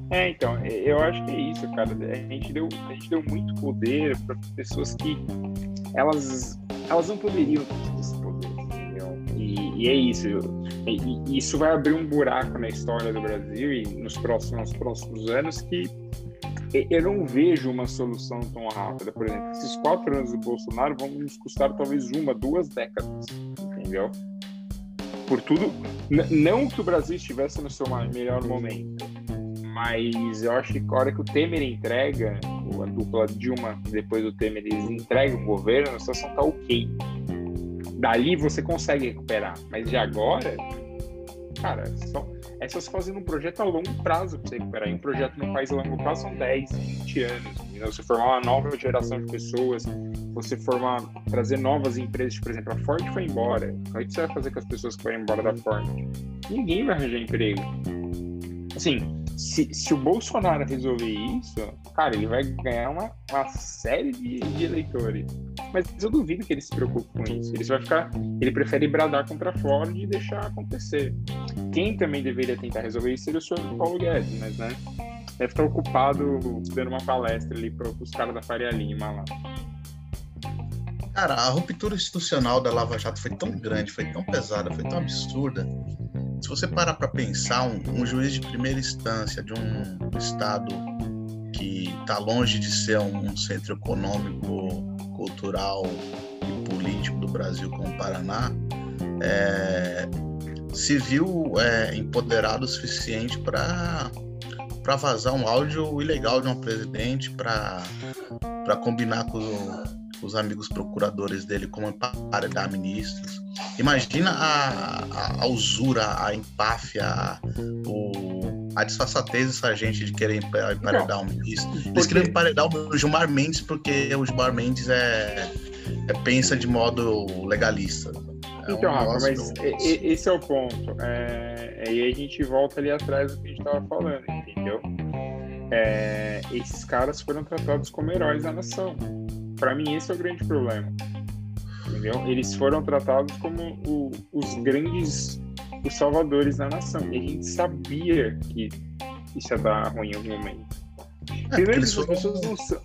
É, então, eu acho que é isso, cara. A gente deu, a gente deu muito poder para pessoas que elas, elas não poderiam ter esse poder? E, e é isso. E, e, isso vai abrir um buraco na história do Brasil e nos próximos, nos próximos anos que eu não vejo uma solução tão rápida. Por exemplo, esses quatro anos do Bolsonaro vão nos custar talvez uma, duas décadas, entendeu? Por tudo, não que o Brasil estivesse no seu melhor momento, mas eu acho que a hora que o Temer entrega, a dupla Dilma, depois do Temer, eles entregam o governo, a situação tá ok. Dali você consegue recuperar, mas de agora, cara, só, se fazendo um projeto a longo prazo para você recuperar. E um projeto no país a longo prazo são 10, 20 anos. Entendeu? Você formar uma nova geração de pessoas, você formar, trazer novas empresas. Por exemplo, a Ford foi embora. O que você vai fazer com as pessoas que foram embora da Ford? Ninguém vai arranjar emprego. Assim, se, se o Bolsonaro resolver isso, cara, ele vai ganhar uma, uma série de, de eleitores. Mas eu duvido que ele se preocupe com isso. Ele vai ficar. Ele prefere bradar contra a Ford e deixar acontecer. Quem também deveria tentar resolver isso seria o senhor Paulo Guedes, mas né? Deve estar ocupado dando uma palestra ali para os caras da Faria Lima lá. Cara, a ruptura institucional da Lava Jato foi tão grande, foi tão pesada, foi tão absurda. Se você parar para pensar, um, um, juiz de primeira instância de um estado que está longe de ser um, centro econômico, cultural e político do Brasil como o Paraná, é, se viu é, empoderado o suficiente para para vazar um áudio ilegal de um presidente, para combinar com os amigos procuradores dele como emparedar ministros. Imagina a, a, a usura, a empáfia, o, a disfarçatez dessa gente de querer emparedar um ministro. Eles queriam emparedar o Gilmar Mendes porque o Gilmar Mendes é, é pensa de modo legalista. É então, um Rafa, mas esse é o ponto. É, aí a gente volta ali atrás do que a gente estava falando, entendeu? É, esses caras foram tratados como heróis da nação. Para mim, esse é o grande problema. Entendeu? Eles foram tratados como o, os grandes os salvadores da nação. E a gente sabia que isso ia dar ruim em algum momento. É, Primeiro que as foram... pessoas não são.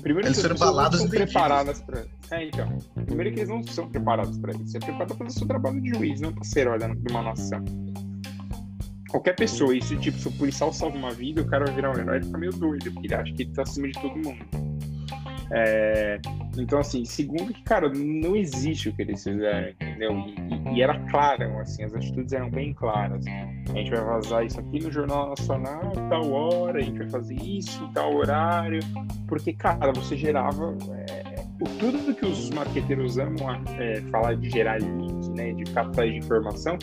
Primeiro eles que as pessoas não são preparadas para. É, então. Primeiro que eles não são preparados para isso. É preparado para fazer o seu trabalho de juiz, não para ser herói de uma nação. Qualquer pessoa, se tipo, se o policial salva uma vida, o cara vai virar um herói e fica meio doido, porque ele acha que ele tá acima de todo mundo. É, então, assim, segundo que, cara, não existe o que eles fizeram, entendeu? E, e, era claro, assim, as atitudes eram bem claras. A gente vai vazar isso aqui no Jornal Nacional, tal hora, a gente vai fazer isso tal horário, porque, cara, você gerava é, tudo que os marqueteiros amam é, falar de gerar leads, né, de capitais de informação.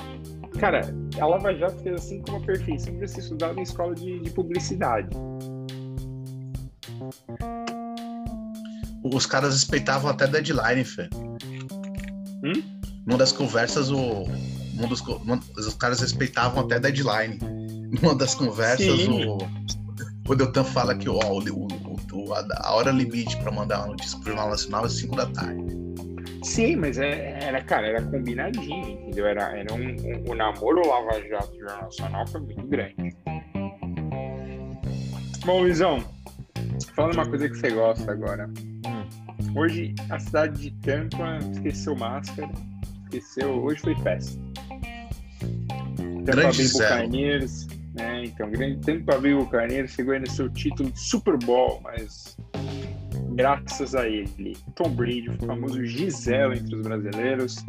Cara, a Lava Jato fez assim com uma perfeição para ser estudado em escola de, de publicidade os caras respeitavam até deadline, Fê. Hum? Numa das conversas, o, um dos, os caras respeitavam até deadline. Numa das conversas, o, o Deltan fala que ó, o, o, a hora limite para mandar uma notícia pro Jornal Nacional é 5 da tarde. Sim, mas é, era, cara, era combinadinho, entendeu? Era, era um, um, o namoro Lava Jato do Jornal Nacional foi muito grande. Bom, Luizão, falando uma coisa que você gosta agora. Hoje a cidade de Tampa esqueceu máscara, esqueceu. Hoje foi festa. Tampa Bay Buccaneers, né? Então, grande Tampa Bay Buccaneers chegou aí no seu título de Super Bowl, mas graças a ele, Tom Brady, o famoso Gisele entre os brasileiros.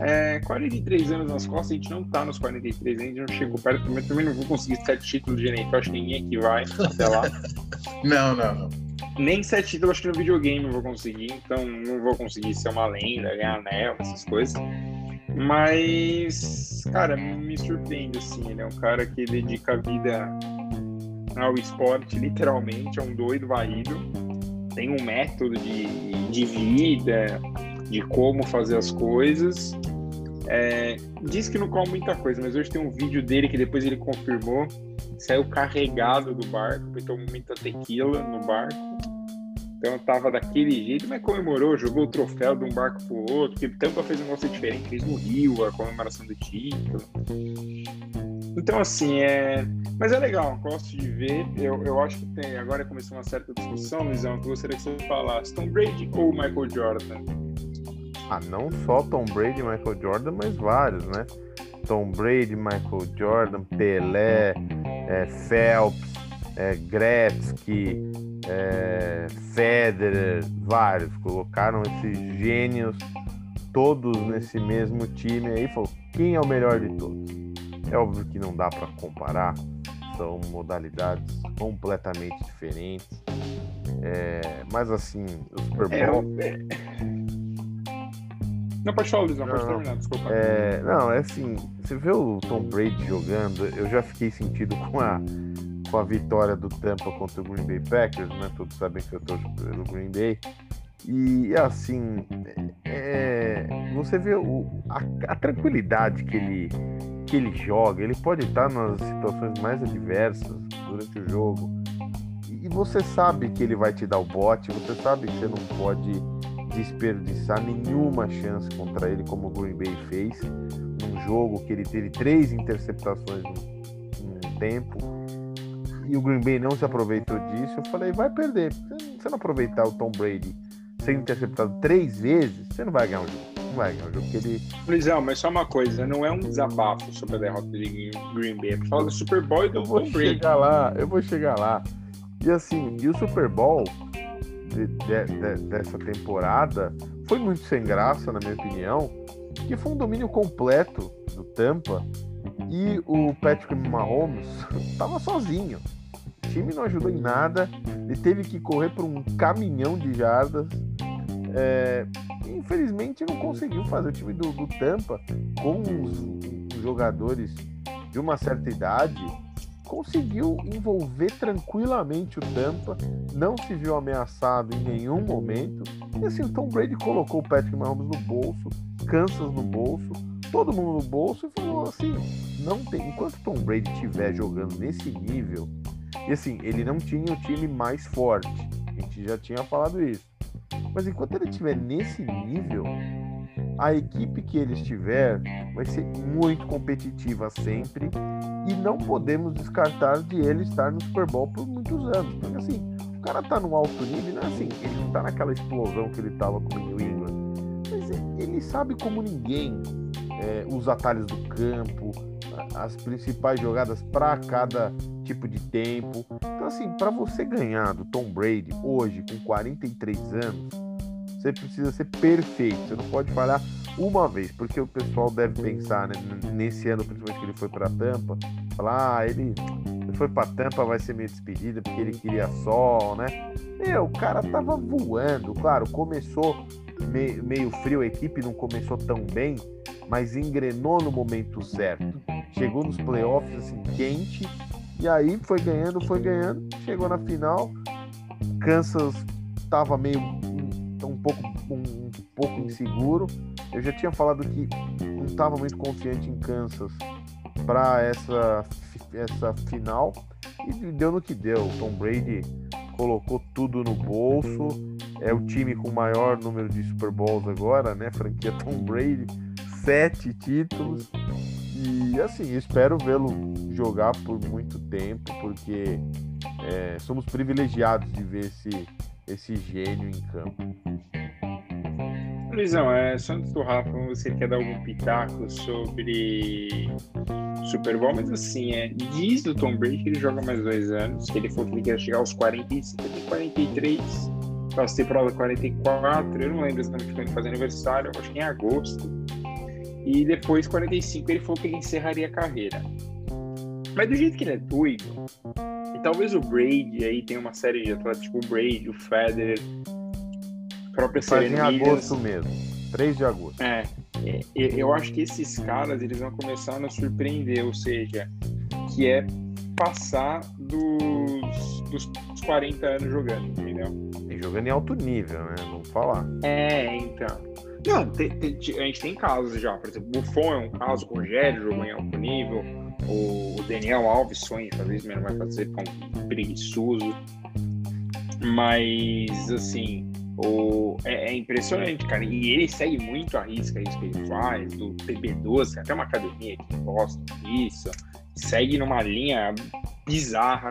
É, 43 anos nas costas, a gente não tá nos 43, a gente não chegou perto, mas também não vou conseguir sete títulos de NFL, acho que ninguém aqui vai até lá. não, não, não. Nem sete títulos acho que no videogame eu vou conseguir, então não vou conseguir ser uma lenda, ganhar anel, essas coisas. Mas, cara, me surpreende, assim. Ele é um cara que dedica a vida ao esporte, literalmente, é um doido varrido. Tem um método de, de vida, de como fazer as coisas. É, diz que não come muita coisa, mas hoje tem um vídeo dele que depois ele confirmou. Saiu carregado do barco, porque tomou muita tequila no barco. Então tava daquele jeito, mas comemorou, jogou o troféu de um barco pro outro, porque Tampa fez um negócio diferente, fez no Rio a comemoração do título. Então, assim, é. Mas é legal, gosto de ver. Eu, eu acho que tem. Agora começou uma certa discussão, Luizão, que eu gostaria que você falasse: Tom Brady ou Michael Jordan? Ah, não só Tom Brady e Michael Jordan, mas vários, né? Tom Brady, Michael Jordan, Pelé, é, Phelps, é, Gretzky, é, Federer, vários. Colocaram esses gênios todos nesse mesmo time aí. Falou, quem é o melhor de todos? É óbvio que não dá para comparar, são modalidades completamente diferentes. É, mas assim, o Super é, Bowl. É, não, pode falar, Luizão, pode terminar, desculpa. É, não, é assim, você vê o Tom Brady jogando, eu já fiquei sentido com a, com a vitória do Tampa contra o Green Bay Packers, né? Todos sabem que eu tô pelo Green Bay. E assim, é, você vê o, a, a, tranquilidade que ele, que ele joga, ele pode estar nas situações mais adversas durante o jogo. E você sabe que ele vai te dar o bote, você sabe que você não pode desperdiçar nenhuma chance contra ele, como o Green Bay fez, num jogo que ele teve três interceptações no tempo, e o Green Bay não se aproveitou disso. Eu falei, vai perder. Se você não aproveitar o Tom Brady sendo interceptado três vezes, você não vai ganhar o jogo. Não vai ganhar o jogo, porque ele. Luizão, mas só uma coisa, não é um desabafo sobre a derrota de Green Bay, é falar do Super Bowl e do eu vou Tom Brady. chegar lá, eu vou chegar lá. E assim, e o Super Bowl de, de, de, dessa temporada foi muito sem graça, na minha opinião, que foi um domínio completo do Tampa e o Patrick Mahomes estava sozinho. O time não ajudou em nada, ele teve que correr por um caminhão de jardas. É, infelizmente não conseguiu fazer o time do, do Tampa com os, os jogadores de uma certa idade conseguiu envolver tranquilamente o Tampa, não se viu ameaçado em nenhum momento. E assim, o Tom Brady colocou o Patrick Mahomes no bolso, Kansas no bolso, todo mundo no bolso e falou assim: não tem. Enquanto Tom Brady estiver jogando nesse nível, e assim, ele não tinha o time mais forte, a gente já tinha falado isso. Mas enquanto ele estiver nesse nível, a equipe que ele estiver vai ser muito competitiva sempre e não podemos descartar de ele estar no Super Bowl por muitos anos. Porque assim, o cara tá num alto nível, não é assim, ele não tá naquela explosão que ele tava com o New England. Mas ele sabe como ninguém é, os atalhos do campo, as principais jogadas para cada tipo de tempo. Então, assim, para você ganhar do Tom Brady hoje, com 43 anos, você precisa ser perfeito. Você não pode falhar uma vez, porque o pessoal deve pensar, né, nesse ano, principalmente que ele foi para Tampa, falar, ah, ele, foi para Tampa, vai ser meio despedida porque ele queria sol, né? Meu, o cara tava voando, claro, começou meio, meio frio, a equipe não começou tão bem, mas engrenou no momento certo. Chegou nos playoffs assim, quente, e aí foi ganhando, foi ganhando, chegou na final. Kansas estava meio um pouco, um, um, pouco inseguro. Eu já tinha falado que não estava muito confiante em Kansas para essa, essa final e deu no que deu. Tom Brady colocou tudo no bolso. É o time com o maior número de Super Bowls agora, né? Franquia Tom Brady sete títulos. E assim, espero vê-lo jogar por muito tempo, porque é, somos privilegiados de ver esse, esse gênio em campo. Luizão, é, só antes do Rafa, você quer dar algum pitaco sobre Super Bowl? Mas assim, é, diz do Tom Brady que ele joga mais dois anos, que ele falou que ele quer chegar aos 45, tem 43, para ser prova 44, eu não lembro exatamente quando ele faz aniversário, acho que em agosto. E depois, 45, ele falou que ele encerraria a carreira. Mas do jeito que ele é doido, e talvez o Brady aí tem uma série de atletas, tipo o Brady, o Federer, a própria Faz em agosto mesmo, 3 de agosto. É, é, eu acho que esses caras, eles vão começar a nos surpreender, ou seja, que é passar dos, dos 40 anos jogando, entendeu? E jogando em alto nível, né? Vamos falar. É, então. Não, te, te, a gente tem casos já. Por exemplo, o Buffon é um caso, o Rogério jogou em alto nível, o Daniel Alves sonha fazer isso, mas não vai fazer com um preguiçoso. Mas, assim, o, é, é, impressionante, cara. E ele segue muito a risca isso que ele faz, do TB12, até uma academia que gosta disso. Segue numa linha bizarra.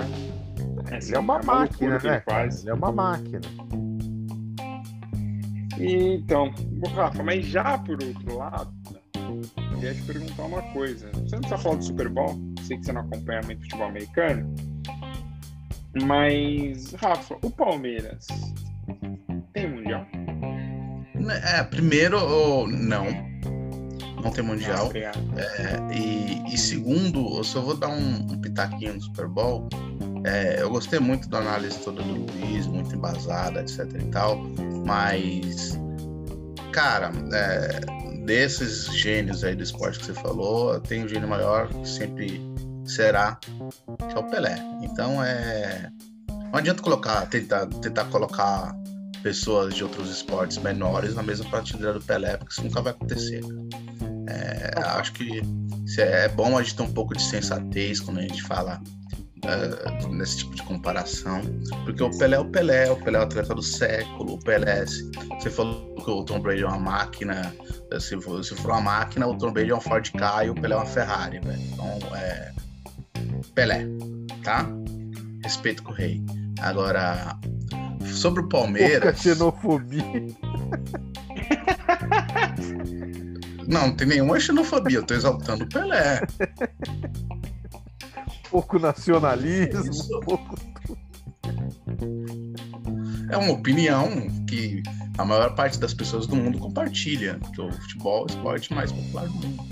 Assim, ele é uma, é uma máquina, né? Ele, ele é uma máquina. Então, Rafa, mas já por outro lado, queria te perguntar uma coisa. Você não está falando do Super Bowl? Sei que você não acompanha muito futebol americano. Mas, Rafa, o Palmeiras tem mundial? É, primeiro, não. Não tem mundial. Ah, é, e, e, segundo, eu só vou dar um, um pitaquinho no Super Bowl. É, eu gostei muito da análise toda do Luiz, muito embasada, etc e tal. Mas, cara, é, desses gênios aí do esporte que você falou, tem um gênio maior que sempre será, que é o Pelé. Então, é. Não adianta colocar, tentar, tentar colocar pessoas de outros esportes menores na mesma prateleira do Pelé, porque isso nunca vai acontecer. É, acho que é bom a gente ter um pouco de sensatez quando a gente fala uh, nesse tipo de comparação, porque o Pelé é o Pelé, o Pelé é o atleta do século, o Pelé, você falou que o Tom Brady é uma máquina, se for, se for uma máquina, o Tom Brady é um Ford Ka e o Pelé é uma Ferrari, velho. Então, é... Pelé, tá? Respeito com o rei. Agora, sobre o Palmeiras... Pouca xenofobia. Não, não tem nenhuma xenofobia, eu tô exaltando o Pelé. Pouco nacionalismo, pouco. É uma opinião que a maior parte das pessoas do mundo compartilha, porque o futebol é o esporte mais popular do mundo.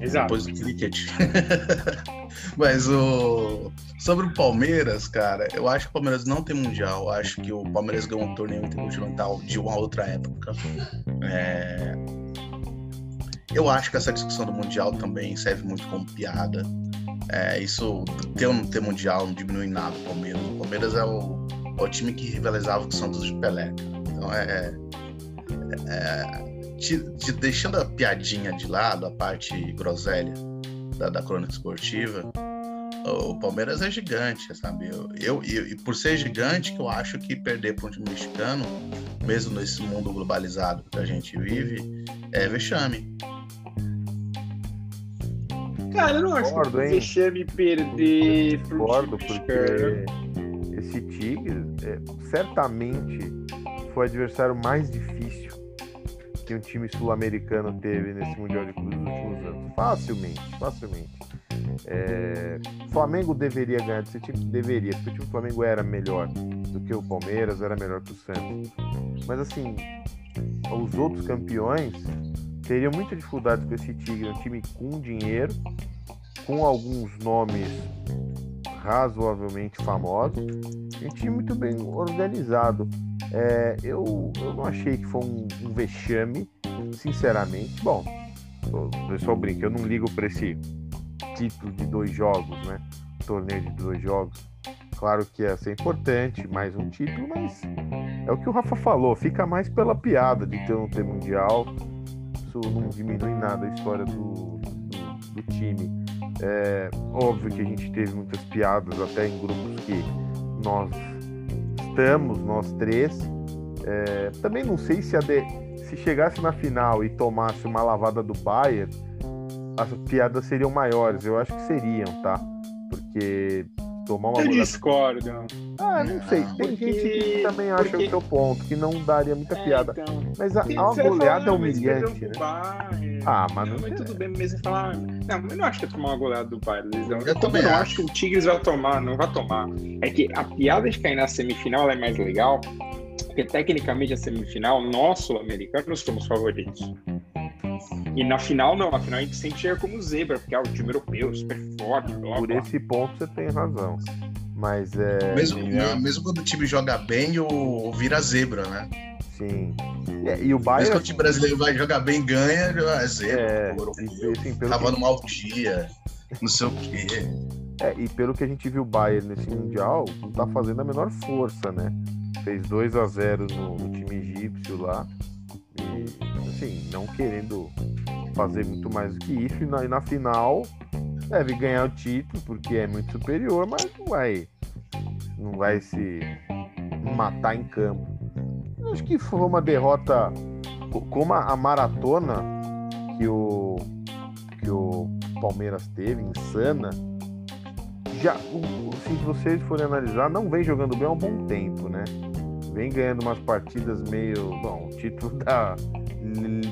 Exato. Depois do cricket. Mas o. Sobre o Palmeiras, cara, eu acho que o Palmeiras não tem mundial. Eu acho que o Palmeiras ganhou um torneio intercontinental de uma outra época. É... Eu acho que essa discussão do mundial também serve muito como piada. É, isso, ter não ter mundial, não diminui nada o Palmeiras. O Palmeiras é o, é o time que rivalizava com o Santos de Pelé. Então é. é te, te deixando a piadinha de lado, a parte groselha da, da crônica esportiva, o Palmeiras é gigante, sabe? Eu, eu, e por ser gigante, que eu acho que perder para um time mexicano, mesmo nesse mundo globalizado que a gente vive, é vexame. Cara, eu não acho que vexame perder pro Concordo, porque esse Tigres é, certamente foi o adversário mais difícil que um time sul-americano teve nesse Mundial de Clubes nos últimos anos. Facilmente, facilmente. É, Flamengo deveria ganhar desse time? Deveria, porque o time do Flamengo era melhor do que o Palmeiras, era melhor que o Santos. Mas assim, os outros campeões teriam muita dificuldade com esse Tigre, um time com dinheiro, com alguns nomes razoavelmente famosos, um time muito bem organizado. É, eu, eu não achei que foi um, um vexame, sinceramente. Bom, o pessoal brinca, eu não ligo para esse título de dois jogos, né? Torneio de dois jogos. Claro que ia ser importante, mais um título, mas é o que o Rafa falou, fica mais pela piada de ter um ter mundial isso não diminui nada a história do, do, do time. É óbvio que a gente teve muitas piadas até em grupos que nós estamos, nós três. É, também não sei se, de, se chegasse na final e tomasse uma lavada do Bayern, as piadas seriam maiores. Eu acho que seriam, tá? Porque tomar uma. Eu discordo. Ah, não sei. Tem porque... gente que também acha porque... o seu ponto, que não daria muita é, piada. Então... Mas a, a goleada é humilhante, né? Ah, mas não. Mas tudo bem mesmo falar. Não, eu não acho que é tomar uma goleada do Bayern. Eu, eu também não acho que o Tigres vai tomar, não vai tomar. É que a piada de cair na semifinal é mais legal, porque tecnicamente a semifinal, nós sul-americanos somos favoritos. E na final, não. Na final a gente sempre chega como zebra, porque é o time europeu, super forte. Blá, Por blá. esse ponto você tem razão. Mas é. Mesmo, mesmo quando o time joga bem, o vira zebra, né? Sim. É, e o Bayern. Mesmo que o time brasileiro vai jogar bem ganha, é zebra. É, pô, e, assim, Tava que... no mau dia, não sei o quê. É, e pelo que a gente viu o Bayern nesse Mundial, não tá fazendo a menor força, né? Fez 2 a 0 no, no time egípcio lá. E, assim, não querendo fazer muito mais do que isso. E na, e na final deve ganhar o título, porque é muito superior, mas não vai, não vai se matar em campo. Eu acho que foi uma derrota como a maratona que o que o Palmeiras teve, insana. Já, se vocês forem analisar, não vem jogando bem há um bom tempo, né? Vem ganhando umas partidas meio. Bom, o título da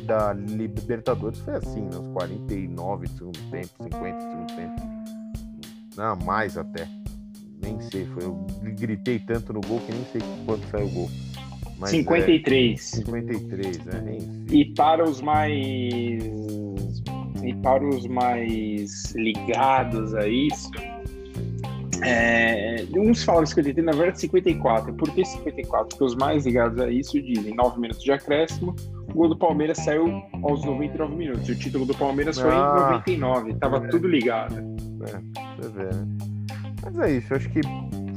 da Libertadores foi assim, nos né? 49 de segundo tempo, 50 de segundo tempo. Não, mais até. Nem sei, foi, eu gritei tanto no gol que nem sei quanto saiu o gol. Mas 53. É, 53, né? E para os mais. E para os mais ligados a isso, é, uns falam 53, na verdade 54. Por que 54? Porque os mais ligados a isso dizem 9 minutos de acréscimo, o gol do Palmeiras saiu aos 99 minutos. O título do Palmeiras foi ah, em 99. Tava é. tudo ligado. É, você vê, né? Mas é isso, acho que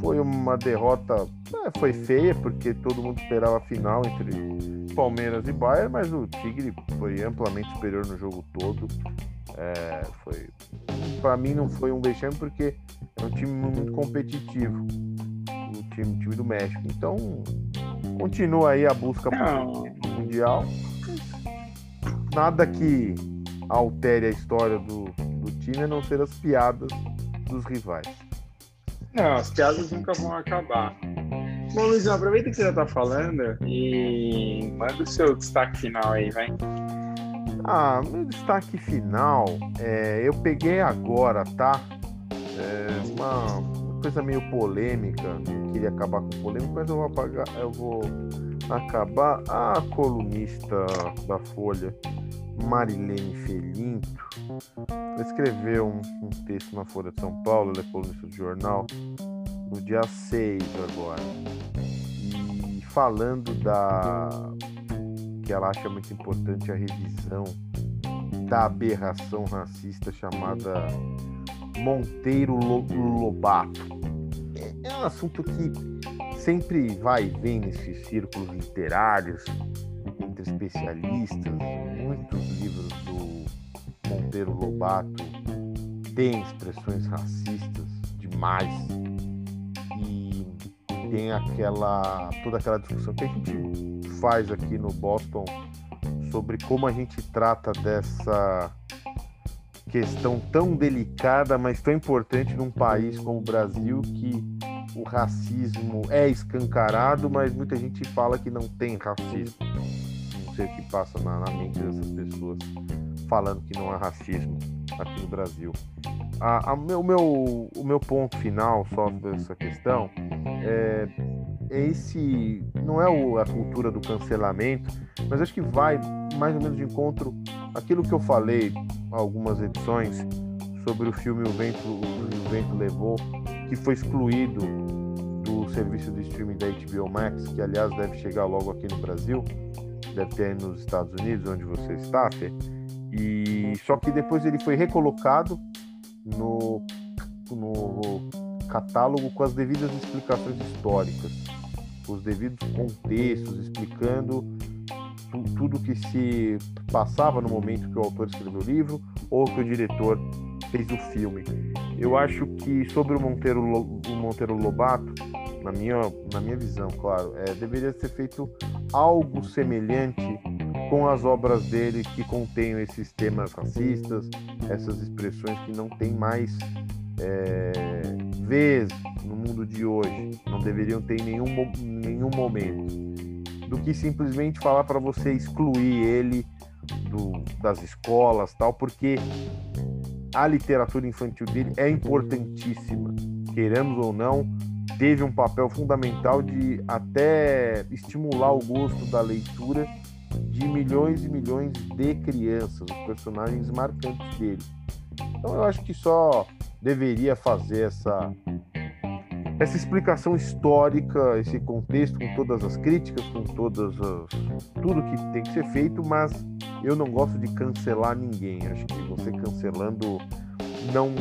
foi uma derrota. É, foi feia, porque todo mundo esperava a final entre Palmeiras e Bayern, mas o Tigre foi amplamente superior no jogo todo. É, foi para mim não foi um vexame porque é um time muito competitivo, o time, time do México. Então continua aí a busca do mundial. Nada que altere a história do, do time a não ser as piadas dos rivais. Não, as piadas nunca vão acabar. Bom, Luizão, aproveita que você já tá falando e manda o seu destaque final aí, vai. Ah, meu destaque final, é, eu peguei agora, tá? É uma coisa meio polêmica, não queria acabar com polêmica, mas eu vou apagar, eu vou acabar. A colunista da Folha, Marilene Felinto, escreveu um, um, texto na Folha de São Paulo, ela é colunista do jornal, no dia 6 agora. E falando da que ela acha muito importante a revisão da aberração racista chamada Monteiro Lobato. É, é um assunto que sempre vai e vem nesses círculos literários, entre especialistas. Muitos livros do Monteiro Lobato têm expressões racistas demais e tem aquela toda aquela discussão que a gente faz aqui no Boston sobre como a gente trata dessa questão tão delicada, mas tão importante num país como o Brasil que o racismo é escancarado, mas muita gente fala que não tem racismo. Não sei o que passa na, na mente dessas pessoas falando que não há racismo aqui no Brasil. A, a, o, meu, o meu ponto final só dessa questão é, é esse não é o, a cultura do cancelamento, mas acho que vai mais ou menos de encontro aquilo que eu falei algumas edições sobre o filme O Vento, o Vento Levou, que foi excluído do serviço de streaming da HBO Max, que aliás deve chegar logo aqui no Brasil, deve ter nos Estados Unidos, onde você está, Fê. E só que depois ele foi recolocado no, no catálogo com as devidas explicações históricas, os devidos contextos, explicando tudo que se passava no momento que o autor escreveu o livro ou que o diretor fez o filme. Eu acho que sobre o Monteiro, o Monteiro Lobato, na minha, na minha visão, claro, é, deveria ser feito algo semelhante com as obras dele que contêm esses temas racistas, essas expressões que não tem mais é, vez no mundo de hoje, não deveriam ter em nenhum, nenhum momento do que simplesmente falar para você excluir ele do, das escolas tal, porque a literatura infantil dele é importantíssima, queremos ou não, teve um papel fundamental de até estimular o gosto da leitura de milhões e milhões de crianças, os personagens marcantes dele. Então eu acho que só deveria fazer essa essa explicação histórica, esse contexto, com todas as críticas, com todas as. tudo que tem que ser feito, mas eu não gosto de cancelar ninguém. Acho que você cancelando não.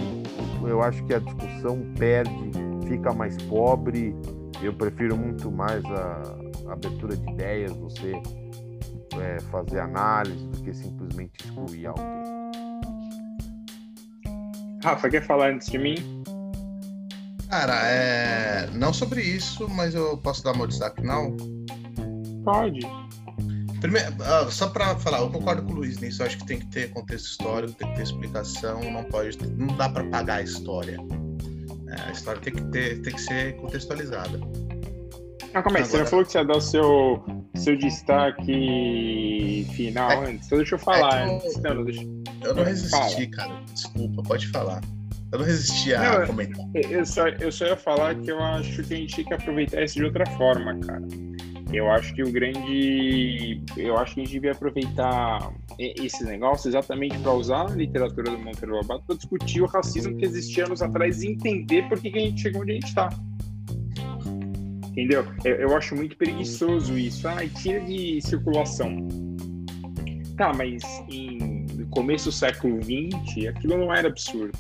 Eu acho que a discussão perde, fica mais pobre. Eu prefiro muito mais a, a abertura de ideias, você é, fazer análise, do que simplesmente excluir alguém. Rafa, quer falar antes de mim? Cara, é... não sobre isso, mas eu posso dar meu destaque não? Pode. Primeiro, uh, só para falar, eu concordo com o Luiz nisso. Eu acho que tem que ter contexto histórico, tem que ter explicação, não pode, não dá para pagar a história. É, a história tem que ter, tem que ser contextualizada. Ah, como é? Agora... Você não falou que você ia dar o seu, seu destaque final é, antes? Então deixa eu falar é eu, antes. Não, deixa... Eu não resisti, Fala. cara. Desculpa, pode falar. Eu não resisti a não, comentar. Eu só, eu só ia falar que eu acho que a gente tem que aproveitar isso de outra forma, cara. Eu acho que o grande. Eu acho que a gente devia aproveitar esse negócio exatamente para usar a literatura do Monteiro Lobato para discutir o racismo que existia anos atrás e entender por que, que a gente chegou onde a gente está. Entendeu? Eu, eu, acho muito preguiçoso isso. Ah, tira de circulação. Tá, mas em, no começo do século XX, aquilo não era absurdo.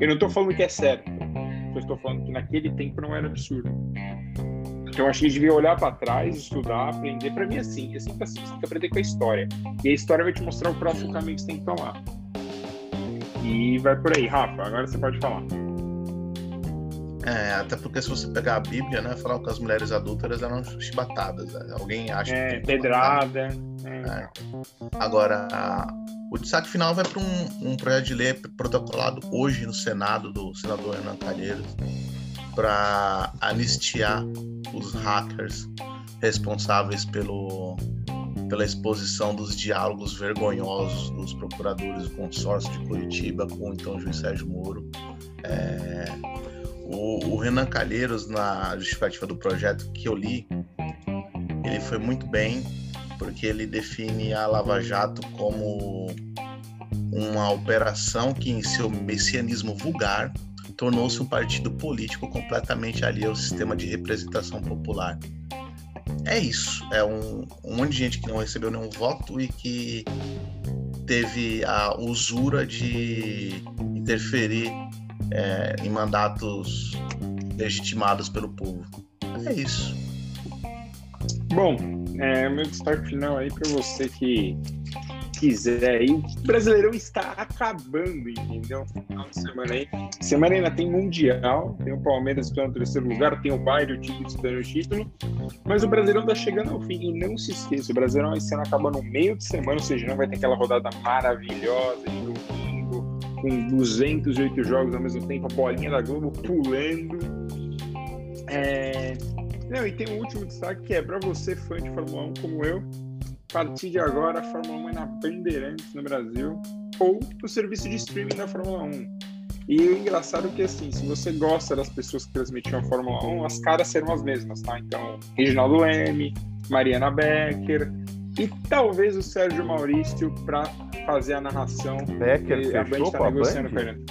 Eu não estou falando que é certo. Eu estou falando que naquele tempo não era absurdo. Então acho que a gente devia olhar para trás, estudar, aprender. Para mim, é assim, é sempre assim, você tem que aprender com a história. E a história vai te mostrar o próximo caminho que você tem que tomar. E vai por aí, Rafa, agora você pode falar. É, até porque se você pegar a Bíblia, né, falar que as mulheres adúlteras eram chibatadas. Né? Alguém acha é, que. Pedrada. É. é. Agora, a, o destaque final vai para um, um, projeto de lei protocolado hoje no Senado do senador Hernan Calheiros para anistiar os hackers responsáveis pelo, pela exposição dos diálogos vergonhosos dos procuradores do consórcio de Curitiba com o então juiz Sérgio Moro. É, o, o, Renan Calheiros, na justificativa do projeto que eu li, ele foi muito bem, porque ele define a Lava Jato como uma operação que, em seu messianismo vulgar, tornou-se um partido político completamente alheio ao sistema de representação popular. É isso. É um, um monte de gente que não recebeu nenhum voto e que teve a usura de interferir é, em mandatos legitimados pelo povo. É isso. Bom, é, meu destaque final aí para você que quiser aí. O Brasileirão está acabando, entendeu? Final de semana aí. Semana ainda tem Mundial, tem o Palmeiras disputando o terceiro lugar, tem o Bayern, o time disputando o título. Mas o Brasileirão está chegando ao fim. E não se esqueça, o Brasileirão esse ano acaba no meio de semana, ou seja, não vai ter aquela rodada maravilhosa de domingo, com 208 jogos ao mesmo tempo, a bolinha da Globo pulando. É... Não, e tem um último destaque que é para você, fã de Fórmula 1 como eu, a partir de agora, a Fórmula 1 é na Bandeirantes no Brasil ou no serviço de streaming da Fórmula 1. E o engraçado é que, assim, se você gosta das pessoas que transmitiam a Fórmula 1, as caras serão as mesmas, tá? Então, Reginaldo Leme, Mariana Becker e talvez o Sérgio Maurício para fazer a narração. Becker a Band tá negociando com ele.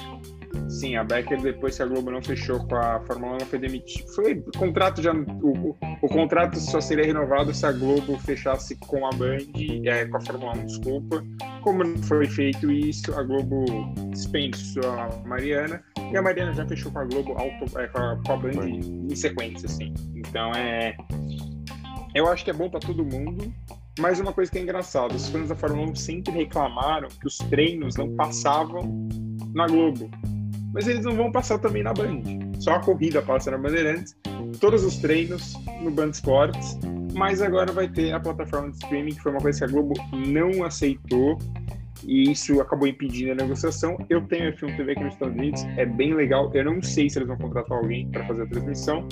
Sim, a Becker, depois que a Globo não fechou com a Fórmula 1, ela foi demitida. Foi o contrato já. O, o, contrato só seria renovado se a Globo fechasse com a Band, é, com a Fórmula 1, desculpa. Como não foi feito isso, a Globo dispensou a Mariana. E a Mariana já fechou com a Globo auto, é, com, a, com a Band em sequência, assim. Então é. Eu acho que é bom para todo mundo. Mas uma coisa que é engraçada, os fãs da Fórmula 1 sempre reclamaram que os treinos não passavam na Globo mas eles não vão passar também na Band. Só a corrida passa na Bandeirantes, todos os treinos no Band Esportes, mas agora vai ter a plataforma de streaming, que foi uma coisa que a Globo não aceitou, e isso acabou impedindo a negociação. Eu tenho a Film TV aqui nos Estados Unidos, é bem legal. Eu não sei se eles vão contratar alguém para fazer a transmissão,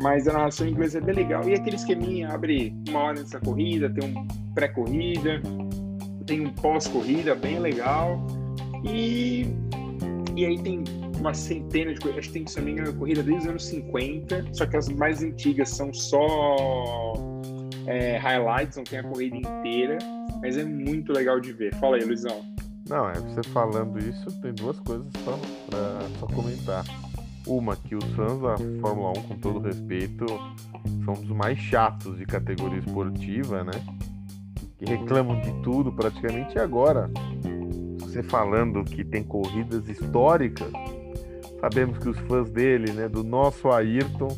mas a narração em inglês é bem legal. E aquele esqueminha abre uma hora antes da corrida, tem um pré-corrida, tem um pós-corrida bem legal. E e aí tem uma centena de corridas, acho que tem, se não me corrida desde os anos 50, só que as mais antigas são só é, highlights, não tem a corrida inteira, mas é muito legal de ver. Fala aí, Luizão. Não, é você falando isso, tem duas coisas só pra só comentar. Uma, que os fãs da Fórmula 1, com todo respeito, são dos mais chatos de categoria esportiva, né? Que reclamam de tudo praticamente e agora você falando que tem corridas históricas, sabemos que os fãs dele, né, do nosso Ayrton,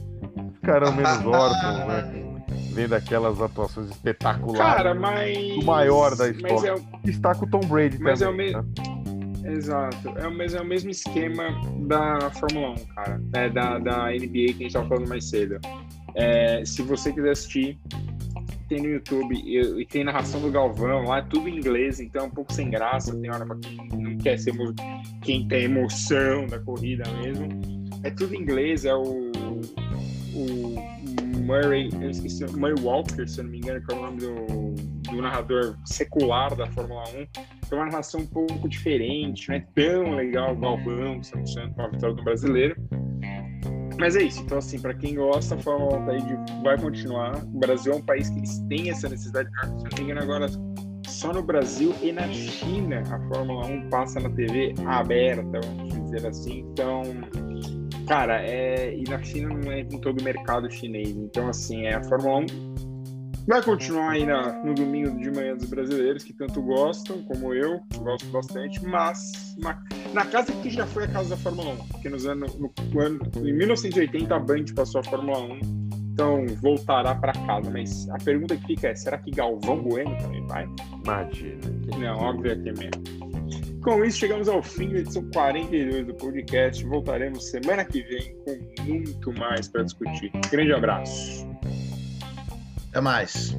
ficarão menos órfãos, né? Vendo aquelas atuações espetaculares. Cara, mas. O maior da história. É Está com o Tom Brady mas também. É o me... né? Exato. É, mas é o mesmo esquema da Fórmula 1, cara. É, da, da NBA que a gente estava falando mais cedo. É, se você quiser assistir, tem no YouTube e, e, tem narração do Galvão lá, é tudo em inglês, então é um pouco sem graça. Tem hora para quem não quer ser quem tem emoção da corrida mesmo. É tudo em inglês, é o, o Murray, eu esqueci, Murray Walker, se eu não me engano, que é o nome do, do narrador secular da Fórmula 1. É uma narração um pouco diferente, não é tão legal o Galvão, que estamos sendo com a vitória do brasileiro mas é isso. Então, assim, para quem gosta, a Fórmula 1 vai continuar. O Brasil é um país que eles têm essa necessidade. Se não me engano, agora só no Brasil e na China a Fórmula 1 passa na TV aberta, vamos dizer assim. Então, cara, é... e na China não é em todo o mercado chinês. Então, assim, é a Fórmula 1 Vai continuar aí na, no domingo de manhã dos brasileiros, que tanto gostam, como eu, gosto bastante, mas uma, na casa que já foi a casa da Fórmula 1, porque nos anos, no, ano, em 1980 a Band passou a Fórmula 1 então voltará para casa. Mas a pergunta que fica é: será que Galvão Bueno também vai? Imagina. Não, óbvio que é mesmo. Com isso, chegamos ao fim da edição 42 do podcast. Voltaremos semana que vem com muito mais para discutir. Grande abraço. Até mais.